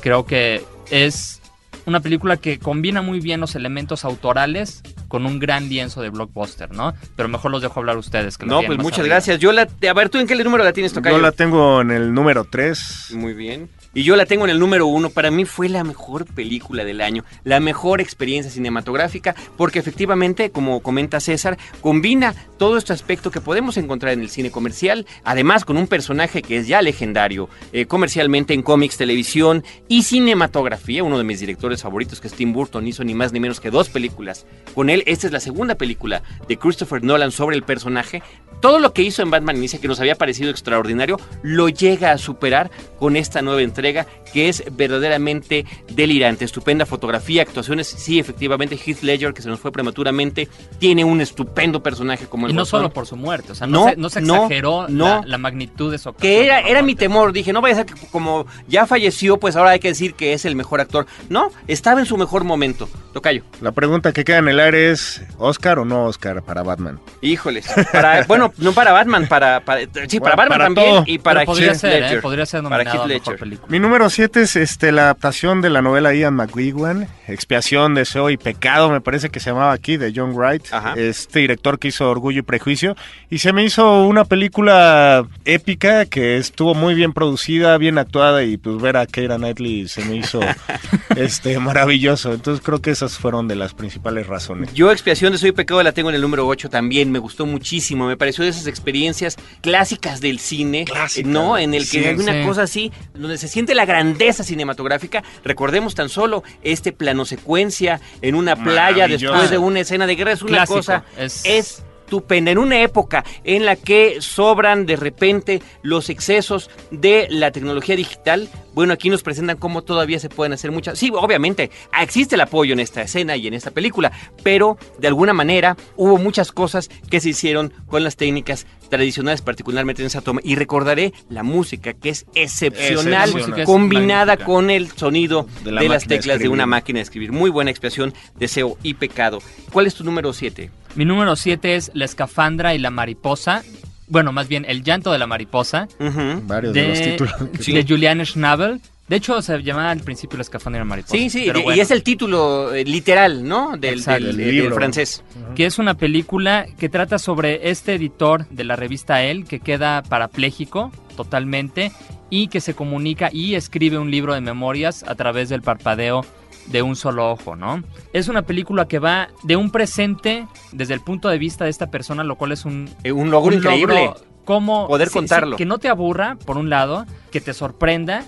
Speaker 4: creo que es una película que combina muy bien los elementos autorales con un gran lienzo de blockbuster, ¿no? Pero mejor los dejo hablar ustedes. Que
Speaker 1: No, pues muchas
Speaker 4: arriba.
Speaker 1: gracias. Yo la, a ver, ¿tú en qué número la tienes, Tocayo?
Speaker 2: Yo la tengo en el número 3.
Speaker 1: Muy bien. Y yo la tengo en el número uno. Para mí fue la mejor película del año, la mejor experiencia cinematográfica, porque efectivamente, como comenta César, combina todo este aspecto que podemos encontrar en el cine comercial, además con un personaje que es ya legendario eh, comercialmente en cómics, televisión y cinematografía. Uno de mis directores favoritos, que es Tim Burton, hizo ni más ni menos que dos películas. Con él, esta es la segunda película de Christopher Nolan sobre el personaje. Todo lo que hizo en Batman Inicia, que nos había parecido extraordinario, lo llega a superar con esta nueva entrega que es verdaderamente delirante. Estupenda fotografía, actuaciones. Sí, efectivamente, Heath Ledger, que se nos fue prematuramente, tiene un estupendo personaje como el
Speaker 4: Y no
Speaker 1: Guasón.
Speaker 4: solo por su muerte, o sea, no,
Speaker 1: No,
Speaker 4: se, no se
Speaker 1: no,
Speaker 4: exageró
Speaker 1: no.
Speaker 4: La, la magnitud de su actuación.
Speaker 1: Que era, era mi temor, dije, no vaya a ser que como ya falleció, pues ahora hay que decir que es el mejor actor. No, estaba en su mejor momento. Tocayo.
Speaker 2: La pregunta que queda en el aire es, ¿Oscar o no Oscar para Batman?
Speaker 1: Híjoles. Para, bueno, no para Batman, para, para sí, para
Speaker 2: Bueno,
Speaker 1: Batman
Speaker 2: para
Speaker 1: también
Speaker 2: todo.
Speaker 1: y para Heath
Speaker 4: ser, ¿eh?
Speaker 1: Ledger.
Speaker 4: Podría ser
Speaker 1: para
Speaker 4: nominado
Speaker 1: Heath Ledger.
Speaker 4: película.
Speaker 2: Mi número 7 es este, la adaptación de la novela Ian McEwan, Expiación, Deseo y Pecado, me parece que se llamaba aquí, de John Wright,
Speaker 1: Ajá.
Speaker 2: este director que hizo Orgullo y Prejuicio. Y se me hizo una película épica que estuvo muy bien producida, bien actuada y pues ver a Keira Knightley se me hizo este maravilloso. Entonces creo que esas fueron de las principales razones.
Speaker 1: Yo Expiación de Soy Pecado la tengo en el número 8 también, me gustó muchísimo, me pareció de esas experiencias clásicas del cine, ¿no? En el que
Speaker 4: Sí,
Speaker 1: hay una
Speaker 4: sí.
Speaker 1: cosa así, donde se siente la grandeza cinematográfica. Recordemos tan solo este plano secuencia en una playa después de una escena de guerra, es una
Speaker 4: Clásico.
Speaker 1: cosa
Speaker 4: Es-
Speaker 1: estupenda, en una época en la que sobran de repente los excesos de la tecnología digital, bueno, aquí nos presentan cómo todavía se pueden hacer muchas. Sí, obviamente, existe el apoyo en esta escena y en esta película, pero de alguna manera hubo muchas cosas que se hicieron con las técnicas tradicionales, particularmente en esa toma. Y recordaré la música, que es excepcional, combinada con el sonido
Speaker 2: De
Speaker 1: de,
Speaker 2: la
Speaker 1: las
Speaker 2: de
Speaker 1: teclas de una máquina de escribir. Muy buena expiación, deseo y pecado. ¿Cuál es tu número 7?
Speaker 4: Mi número 7 es La escafandra y la mariposa. Bueno, más bien El llanto de la mariposa.
Speaker 2: Varios de, los títulos.
Speaker 4: de Julian Schnabel. De hecho, se llamaba al principio La escafandra mariposa.
Speaker 1: Sí, sí,
Speaker 4: pero
Speaker 1: y- y es el título eh, literal, ¿no? Del,
Speaker 4: Exacto.
Speaker 1: del-
Speaker 4: Del
Speaker 1: del
Speaker 4: libro.
Speaker 1: francés.
Speaker 4: que es una película que trata sobre este editor de la revista El que queda parapléjico totalmente y que se comunica y escribe un libro de memorias a través del parpadeo de un solo ojo, ¿no? Es una película que va de un presente desde el punto de vista de esta persona, lo cual es un,
Speaker 1: Eh, un logro increíble.
Speaker 4: cómo
Speaker 1: Poder
Speaker 4: sí, sí,
Speaker 1: contarlo.
Speaker 4: que no te aburra, por un lado, que te sorprenda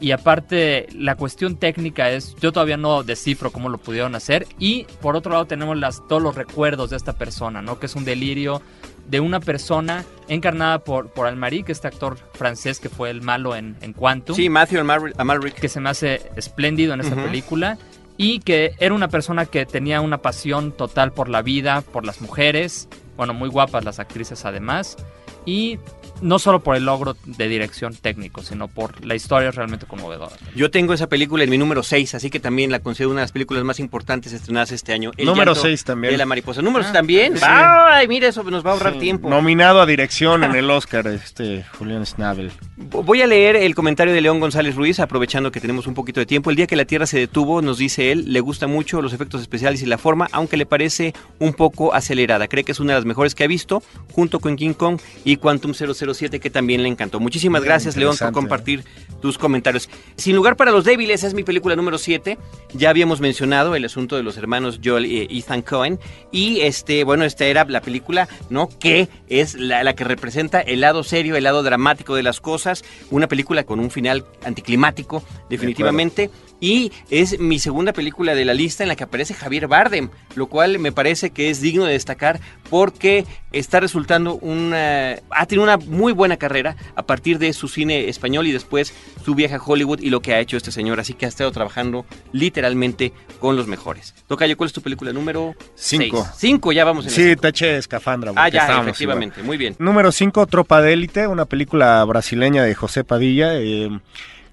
Speaker 4: y aparte, la cuestión técnica es, yo todavía no descifro cómo lo pudieron hacer. Y por otro lado tenemos las, todos los recuerdos de esta persona, ¿no? Que es un delirio de una persona encarnada por, por Almaric, este actor francés que fue el malo en, en Quantum.
Speaker 1: Sí, Matthew Amalric.
Speaker 4: Que se me hace espléndido en esa
Speaker 1: Ujú.
Speaker 4: película. Y que era una persona que tenía una pasión total por la vida, por las mujeres. Bueno, muy guapas las actrices además. Y no solo por el logro de dirección técnico, sino por la historia realmente conmovedora.
Speaker 1: Yo tengo esa película en mi número 6, así que también la considero una de las películas más importantes estrenadas este año. El
Speaker 2: Número
Speaker 1: llanto
Speaker 2: seis también.
Speaker 1: De la mariposa. Números también.
Speaker 2: sí.
Speaker 1: Ay, mira, eso nos va a ahorrar
Speaker 2: Sí,
Speaker 1: tiempo.
Speaker 2: Nominado a dirección en el Oscar, este Julián Schnabel.
Speaker 1: Voy a leer el comentario de León González Ruiz, aprovechando que tenemos un poquito de tiempo. El día que la Tierra se detuvo, nos dice él, le gusta mucho los efectos especiales y la forma, aunque le parece un poco acelerada. Cree que es una de las mejores que ha visto, junto con King Kong y Quantum 007, que también le encantó. Muchísimas
Speaker 2: Muy
Speaker 1: gracias, León, por compartir tus comentarios. Sin lugar para los débiles, es mi película número 7. Ya habíamos mencionado el asunto de los hermanos Joel y Ethan Cohen. Y este, bueno, esta era la película, ¿no? Que es la, la que representa el lado serio, el lado dramático de las cosas. Una película con un final anticlimático, definitivamente. Y es mi segunda película de la lista en la que aparece Javier Bardem, lo cual me parece que es digno de destacar porque está resultando una... ha tenido una muy buena carrera a partir de su cine español y después su viaje a Hollywood y lo que ha hecho este señor. Así que ha estado trabajando literalmente con los mejores. Tocayo, ¿cuál es tu película número
Speaker 2: Cinco.
Speaker 1: seis? Cinco, ya vamos en
Speaker 2: Sí, taché escafandra.
Speaker 1: Ah, ya, efectivamente, muy bien.
Speaker 2: Número 5, Tropa de Élite, una película brasileña de José Padilla, eh,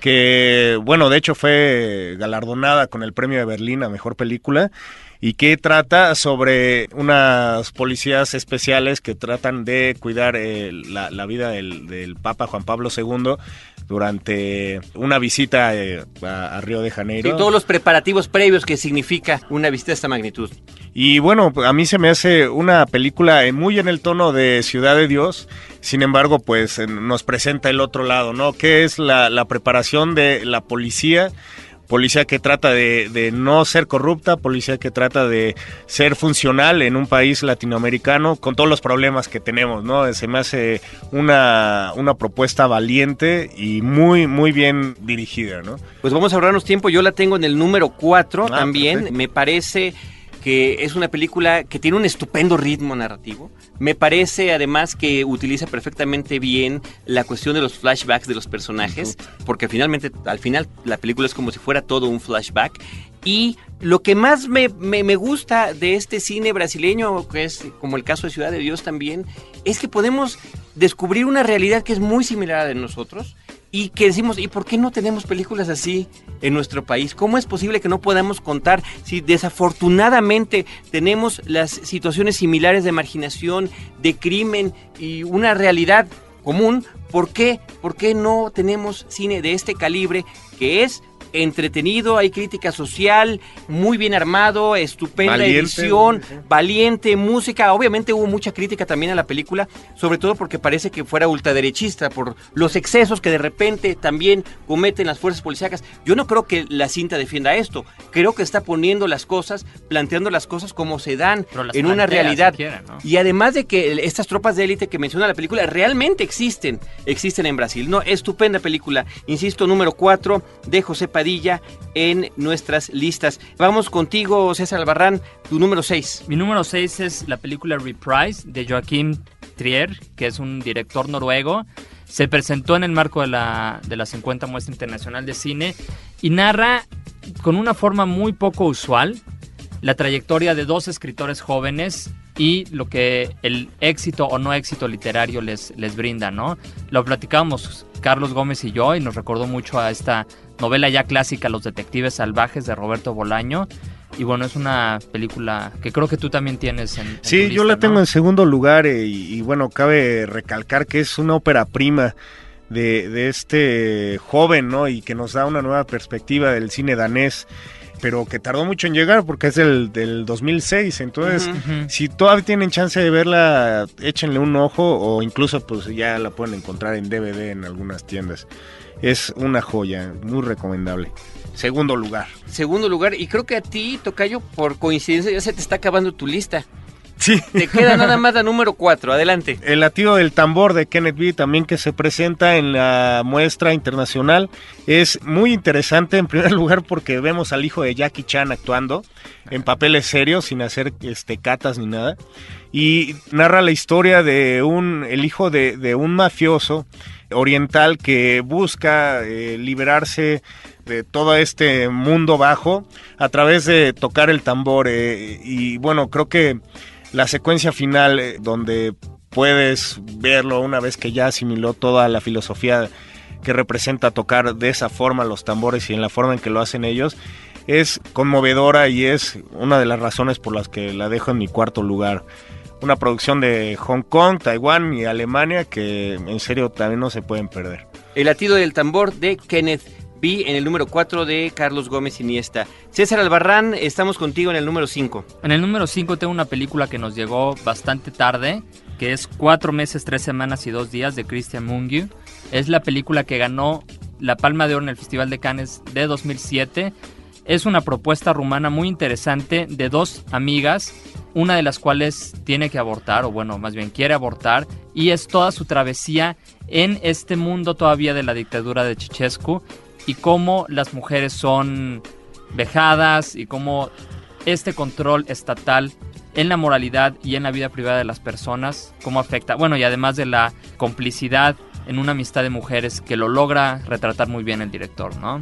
Speaker 2: que, bueno, de hecho fue galardonada con el premio de Berlín a Mejor Película, y que trata sobre unas policías especiales que tratan de cuidar eh, la, la vida del, del Papa Juan Pablo II durante una visita eh, a, a Río de Janeiro.
Speaker 1: Sí, todos los preparativos previos que significa una visita de esta magnitud.
Speaker 2: Y bueno, a mí se me hace una película eh, muy en el tono de Ciudad de Dios, sin embargo, pues nos presenta el otro lado, ¿no? Que es la, la preparación de la policía, policía que trata de, de no ser corrupta, policía que trata de ser funcional en un país latinoamericano con todos los problemas que tenemos, ¿no? Se me hace una, una propuesta valiente y muy, muy bien dirigida, ¿no?
Speaker 1: Pues vamos a ahorrarnos tiempo. Yo la tengo en el número 4
Speaker 2: Ah,
Speaker 1: también.
Speaker 2: perfecto.
Speaker 1: Me parece que es una película que tiene un estupendo ritmo narrativo. Me parece además que utiliza perfectamente bien la cuestión de los flashbacks de los personajes, porque finalmente al final la película es como si fuera todo un flashback. Y lo que más me, me- me gusta de este cine brasileño, que es como el caso de Ciudad de Dios también, es que podemos descubrir una realidad que es muy similar a la de nosotros y que decimos, ¿y por qué no tenemos películas así en nuestro país? ¿Cómo es posible que no podamos contar si desafortunadamente tenemos las situaciones similares de marginación, de crimen y una realidad común? ¿Por qué? ¿Por qué no tenemos cine de este calibre que es entretenido, hay crítica social, muy bien armado, estupenda
Speaker 2: Valiente.
Speaker 1: edición, valiente, música. Obviamente hubo mucha crítica también a la película, sobre todo porque parece que fuera ultraderechista por los excesos que de repente también cometen las fuerzas policíacas. Yo no creo que la cinta defienda esto. Creo que está poniendo las cosas, planteando las cosas como se dan en una realidad. Y además de que estas tropas de élite que menciona la película realmente existen, existen en Brasil. No, estupenda película, insisto, número 4 de José Padilla en nuestras listas. Vamos contigo, César Albarrán, tu número 6.
Speaker 4: Mi número 6 es la película Reprise de Joachim Trier, que es un director noruego. Se presentó en el marco de la, de la 50 Muestra Internacional de Cine y narra con una forma muy poco usual la trayectoria de dos escritores jóvenes y lo que el éxito o no éxito literario les, les brinda, ¿no? Lo platicábamos Carlos Gómez y yo y nos recordó mucho a esta novela ya clásica Los Detectives Salvajes de Roberto Bolaño. Y bueno, es una película que creo que tú también tienes en, en
Speaker 2: Sí, yo
Speaker 4: lista,
Speaker 2: la
Speaker 4: ¿no?
Speaker 2: tengo en segundo lugar eh, y, y bueno, cabe recalcar que es una ópera prima de, de este joven, ¿no? Y que nos da una nueva perspectiva del cine danés pero que tardó mucho en llegar porque es del, del 2006. Entonces, si todavía tienen chance de verla, échenle un ojo o incluso pues ya la pueden encontrar en DVD en algunas tiendas. Es una joya, muy recomendable. Segundo lugar.
Speaker 1: Segundo lugar, y creo que a ti, Tocayo, por coincidencia ya se te está acabando tu lista.
Speaker 2: Sí.
Speaker 1: Te queda nada más la número 4, adelante.
Speaker 2: El latido del tambor de Kenneth B también que se presenta en la muestra internacional es muy interesante en primer lugar porque vemos al hijo de Jackie Chan actuando en papeles serios sin hacer este catas ni nada y narra la historia de un el hijo de, de un mafioso oriental que busca eh, liberarse de todo este mundo bajo a través de tocar el tambor eh, y bueno creo que la secuencia final eh, donde puedes verlo una vez que ya asimiló toda la filosofía que representa tocar de esa forma los tambores y en la forma en que lo hacen ellos es conmovedora y es una de las razones por las que la dejo en mi cuarto lugar. Una producción de Hong Kong, Taiwán y Alemania que en serio también no se pueden perder.
Speaker 1: El latido del tambor de Kenneth B en el número 4 de Carlos Gómez Iniesta. César Albarrán, estamos contigo en el número 5.
Speaker 4: En el número 5 tengo una película que nos llegó bastante tarde, que es Cuatro meses, tres semanas y dos días de Christian Mungiu. Es la película que ganó la Palma de Oro en el Festival de Cannes de 2007. Es una propuesta rumana muy interesante de dos amigas, una de las cuales tiene que abortar, o bueno, más bien quiere abortar, y es toda su travesía en este mundo todavía de la dictadura de Ceausescu y cómo las mujeres son vejadas y cómo este control estatal en la moralidad y en la vida privada de las personas, cómo afecta, bueno, y además de la complicidad en una amistad de mujeres que lo logra retratar muy bien el director, ¿no?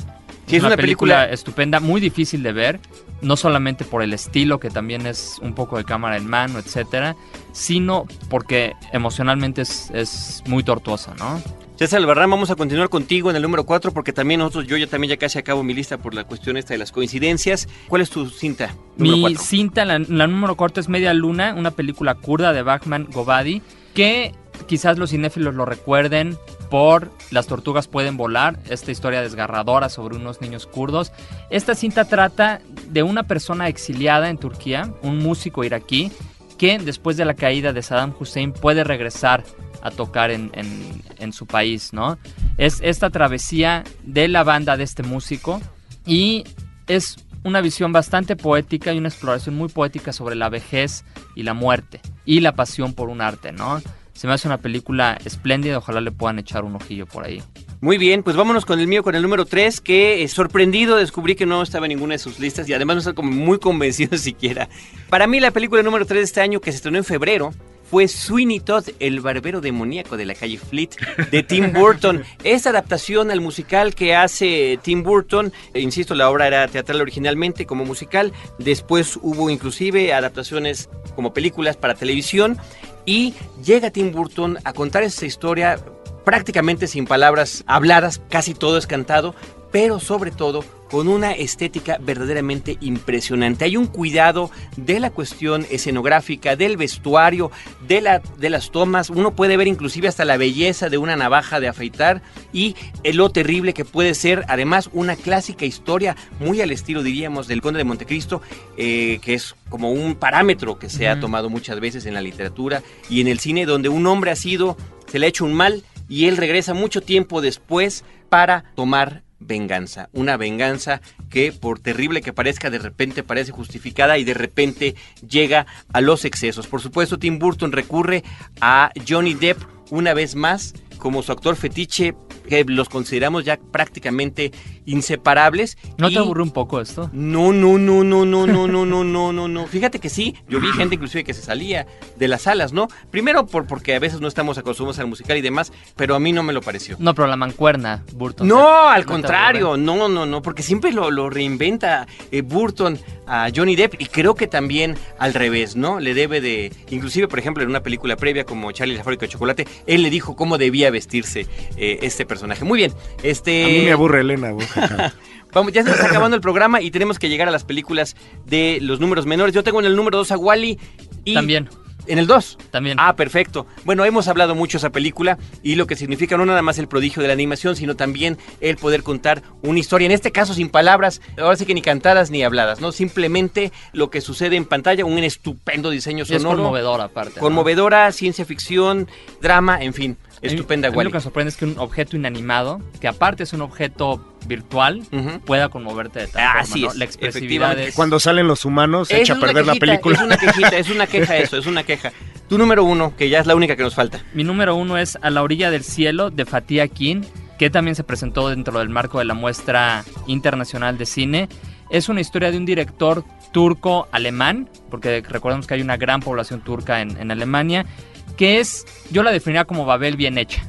Speaker 1: Sí, es una película-
Speaker 4: estupenda, muy difícil de ver, no solamente por el estilo, que también es un poco de cámara en mano, etcétera, sino porque emocionalmente es, es muy tortuosa, ¿no?
Speaker 1: César Albarrán, vamos a continuar contigo en el número 4 porque también nosotros, yo ya también ya casi acabo mi lista por la cuestión esta de las coincidencias. ¿Cuál es tu cinta? Número
Speaker 4: Mi
Speaker 1: 4.
Speaker 4: cinta, la, la número cuarto es Media Luna, una película kurda de Bachman Gobadi, que quizás los cinéfilos lo recuerden por Las tortugas pueden volar, esta historia desgarradora sobre unos niños kurdos. Esta cinta trata de una persona exiliada en Turquía, un músico iraquí, que después de la caída de Saddam Hussein puede regresar a tocar en, en- su país, ¿no? Es esta travesía de la banda de este músico y es una visión bastante poética y una exploración muy poética sobre la vejez y la muerte y la pasión por un arte, ¿no? Se me hace una película espléndida, ojalá le puedan echar un ojillo por ahí.
Speaker 1: Muy bien, pues vámonos con el mío, con el número 3, que eh, sorprendido descubrí que no estaba en ninguna de sus listas y además no está como muy convencido siquiera. Para mí la película número 3 de este año, que se estrenó en febrero, fue Sweeney Todd, el barbero demoníaco de la calle Fleet, de Tim Burton. Esta adaptación al musical que hace Tim Burton, eh, insisto, la obra era teatral originalmente como musical, después hubo inclusive adaptaciones como películas para televisión y llega Tim Burton a contar esta historia prácticamente sin palabras habladas, casi todo es cantado, pero sobre todo con una estética verdaderamente impresionante. Hay un cuidado de la cuestión escenográfica, del vestuario, de, la, de las tomas. Uno puede ver inclusive hasta la belleza de una navaja de afeitar y lo terrible que puede ser, además, una clásica historia muy al estilo, diríamos, del Conde de Montecristo, eh, que es como un parámetro que se ha tomado muchas veces en la literatura y en el cine, donde un hombre ha sido, se le ha hecho un mal y él regresa mucho tiempo después para tomar venganza. Una venganza que, por terrible que parezca, de repente parece justificada y de repente llega a los excesos. Por supuesto, Tim Burton recurre a Johnny Depp una vez más como su actor fetiche, que los consideramos ya prácticamente inseparables.
Speaker 4: ¿No
Speaker 1: y-
Speaker 4: te aburre un poco esto?
Speaker 1: no, no, no, no, no, no, no, no, no, no, no. Fíjate que sí, yo vi gente inclusive que se salía de las salas, ¿no? Primero por, porque a veces no estamos acostumbrados al musical y demás, pero a mí no me lo pareció.
Speaker 4: No, pero la mancuerna, Burton.
Speaker 1: No, al contrario, no, no, no, porque siempre lo, lo reinventa eh, Burton a Johnny Depp y creo que también al revés, ¿no? Le debe de, inclusive por ejemplo en una película previa como Charlie la fábrica de chocolate, él le dijo cómo debía vestirse eh, este personaje. Muy bien, este...
Speaker 2: A mí me aburre Elena.
Speaker 1: Vamos, ya se nos está acabando el programa y tenemos que llegar a las películas de los números menores. Yo tengo en el número 2 a Wally y
Speaker 4: También.
Speaker 1: En el 2.
Speaker 4: También.
Speaker 1: Ah, perfecto. Bueno, hemos hablado mucho de esa película y lo que significa no nada más el prodigio de la animación, sino también el poder contar una historia, en este caso sin palabras, ahora sí que ni cantadas ni habladas, ¿no? Simplemente lo que sucede en pantalla, un estupendo diseño
Speaker 4: Y es
Speaker 1: sonoro.
Speaker 4: conmovedora aparte. ¿no?
Speaker 1: Conmovedora, ciencia ficción, drama, en fin. Estupenda,
Speaker 4: a mí
Speaker 1: Wally.
Speaker 4: lo que me sorprende es que un objeto inanimado, que aparte es un objeto virtual, pueda conmoverte de tal
Speaker 1: Ah,
Speaker 4: forma,
Speaker 1: así
Speaker 4: ¿no?
Speaker 1: es,
Speaker 4: La expresividad es...
Speaker 2: Cuando salen los humanos, se echa a
Speaker 1: es una
Speaker 2: perder la
Speaker 1: quejita,
Speaker 2: película.
Speaker 1: Es una quejita, es una queja eso, es una queja. Tu número uno, que ya es la única que nos falta.
Speaker 4: Mi número uno es A la orilla del cielo de Fatih Akin, que también se presentó dentro del marco de la muestra internacional de cine. Es una historia de un director turco-alemán, porque recordemos que hay una gran población turca en, en Alemania, que es, yo la definiría como Babel bien hecha.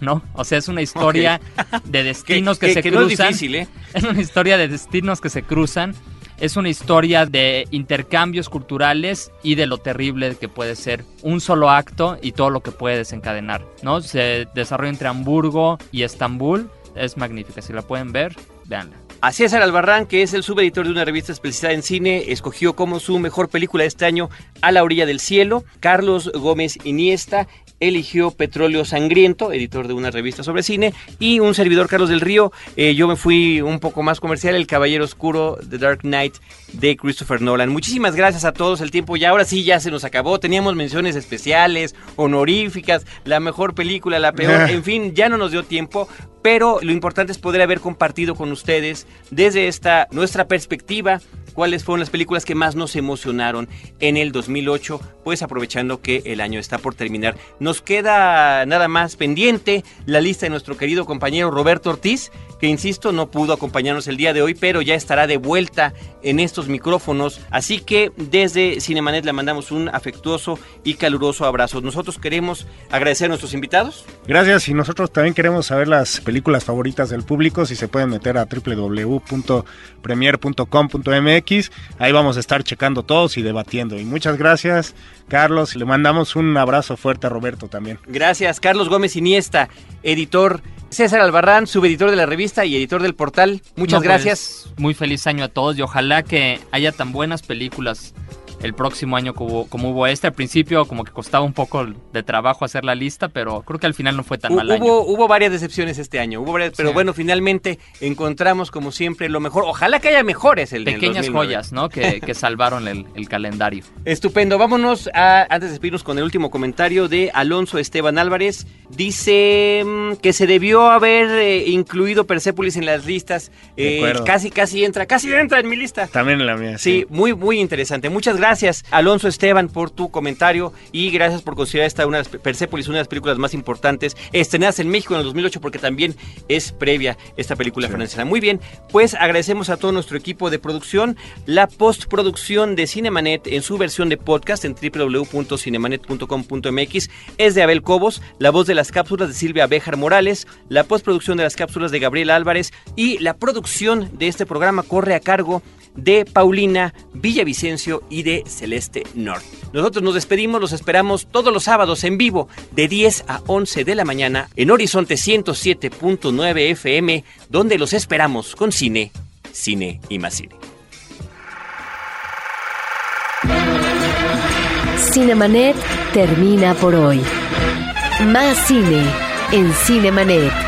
Speaker 4: ¿No? O sea, es una historia de destinos que,
Speaker 1: que-
Speaker 4: se
Speaker 1: que no es
Speaker 4: cruzan.
Speaker 1: difícil, ¿eh?
Speaker 4: Es una historia de destinos que se cruzan. Es una historia de intercambios culturales y de lo terrible que puede ser un solo acto y todo lo que puede desencadenar, ¿no? Se desarrolla entre Hamburgo y Estambul. Es magnífica. Si la pueden ver, véanla.
Speaker 1: A César Albarrán, que es el subeditor de una revista especializada en cine, escogió como su mejor película de este año A la orilla del cielo. Carlos Gómez Iniesta eligió Petróleo Sangriento, editor de una revista sobre cine. Y un servidor, Carlos del Río, eh, yo me fui un poco más comercial, El Caballero Oscuro, The Dark Knight de Christopher Nolan. Muchísimas gracias a todos, el tiempo ya ahora sí ya se nos acabó. Teníamos menciones especiales, honoríficas, la mejor película, la peor, en fin, ya no nos dio tiempo. Pero lo importante es poder haber compartido con ustedes desde esta nuestra perspectiva cuáles fueron las películas que más nos emocionaron en el 2008, pues aprovechando que el año está por terminar. Nos queda nada más pendiente la lista de nuestro querido compañero Roberto Ortiz, que insisto no pudo acompañarnos el día de hoy, pero ya estará de vuelta en estos micrófonos. Así que desde Cinemanet le mandamos un afectuoso y caluroso abrazo. Nosotros queremos agradecer a nuestros invitados.
Speaker 2: Gracias y nosotros también queremos saber las películas favoritas del público, si se pueden meter a www.premier.com.mx, ahí vamos a estar checando todos y debatiendo. Y muchas gracias, Carlos, le mandamos un abrazo fuerte a Roberto también.
Speaker 1: Gracias, Carlos Gómez Iniesta, editor. César Albarrán, subeditor de la revista y editor del portal. Muchas
Speaker 4: No, pues,
Speaker 1: gracias.
Speaker 4: muy feliz año a todos y ojalá que haya tan buenas películas el próximo año como, como hubo este. Al principio como que costaba un poco de trabajo hacer la lista, pero creo que al final no fue tan mal año.
Speaker 1: Hubo, hubo varias decepciones este año, hubo varias- pero
Speaker 4: Sí.
Speaker 1: bueno, finalmente encontramos como siempre lo mejor. Ojalá que haya mejores el
Speaker 4: Pequeñas
Speaker 1: 2009.
Speaker 4: joyas, ¿no? Que, que salvaron el, el calendario.
Speaker 1: Estupendo, vámonos a, antes de despedirnos con el último comentario de Alonso Esteban Álvarez. Dice mm, que se debió haber eh, incluido Persepolis en las listas. Eh, casi, casi entra, casi entra en mi lista.
Speaker 2: También en la mía.
Speaker 1: Sí, muy, muy interesante. Muchas gracias, Alonso Esteban, por tu comentario y gracias por considerar esta una de Persepolis una de las películas más importantes estrenadas en México en el 2008 porque también es previa esta película francesa. Muy bien, pues agradecemos a todo nuestro equipo de producción, la postproducción de Cinemanet en su versión de podcast en www.cinemanet.com.mx es de Abel Cobos, la voz de las cápsulas de Silvia Béjar Morales, la postproducción de las cápsulas de Gabriel Álvarez y la producción de este programa corre a cargo de Paulina Villavicencio y de Celeste North. Nosotros nos despedimos, los esperamos todos los sábados en vivo de 10 a 11 de la mañana en Horizonte 107.9 FM, donde los esperamos con cine, cine y más cine.
Speaker 8: Cinemanet termina por hoy. Más cine en Cinemanet.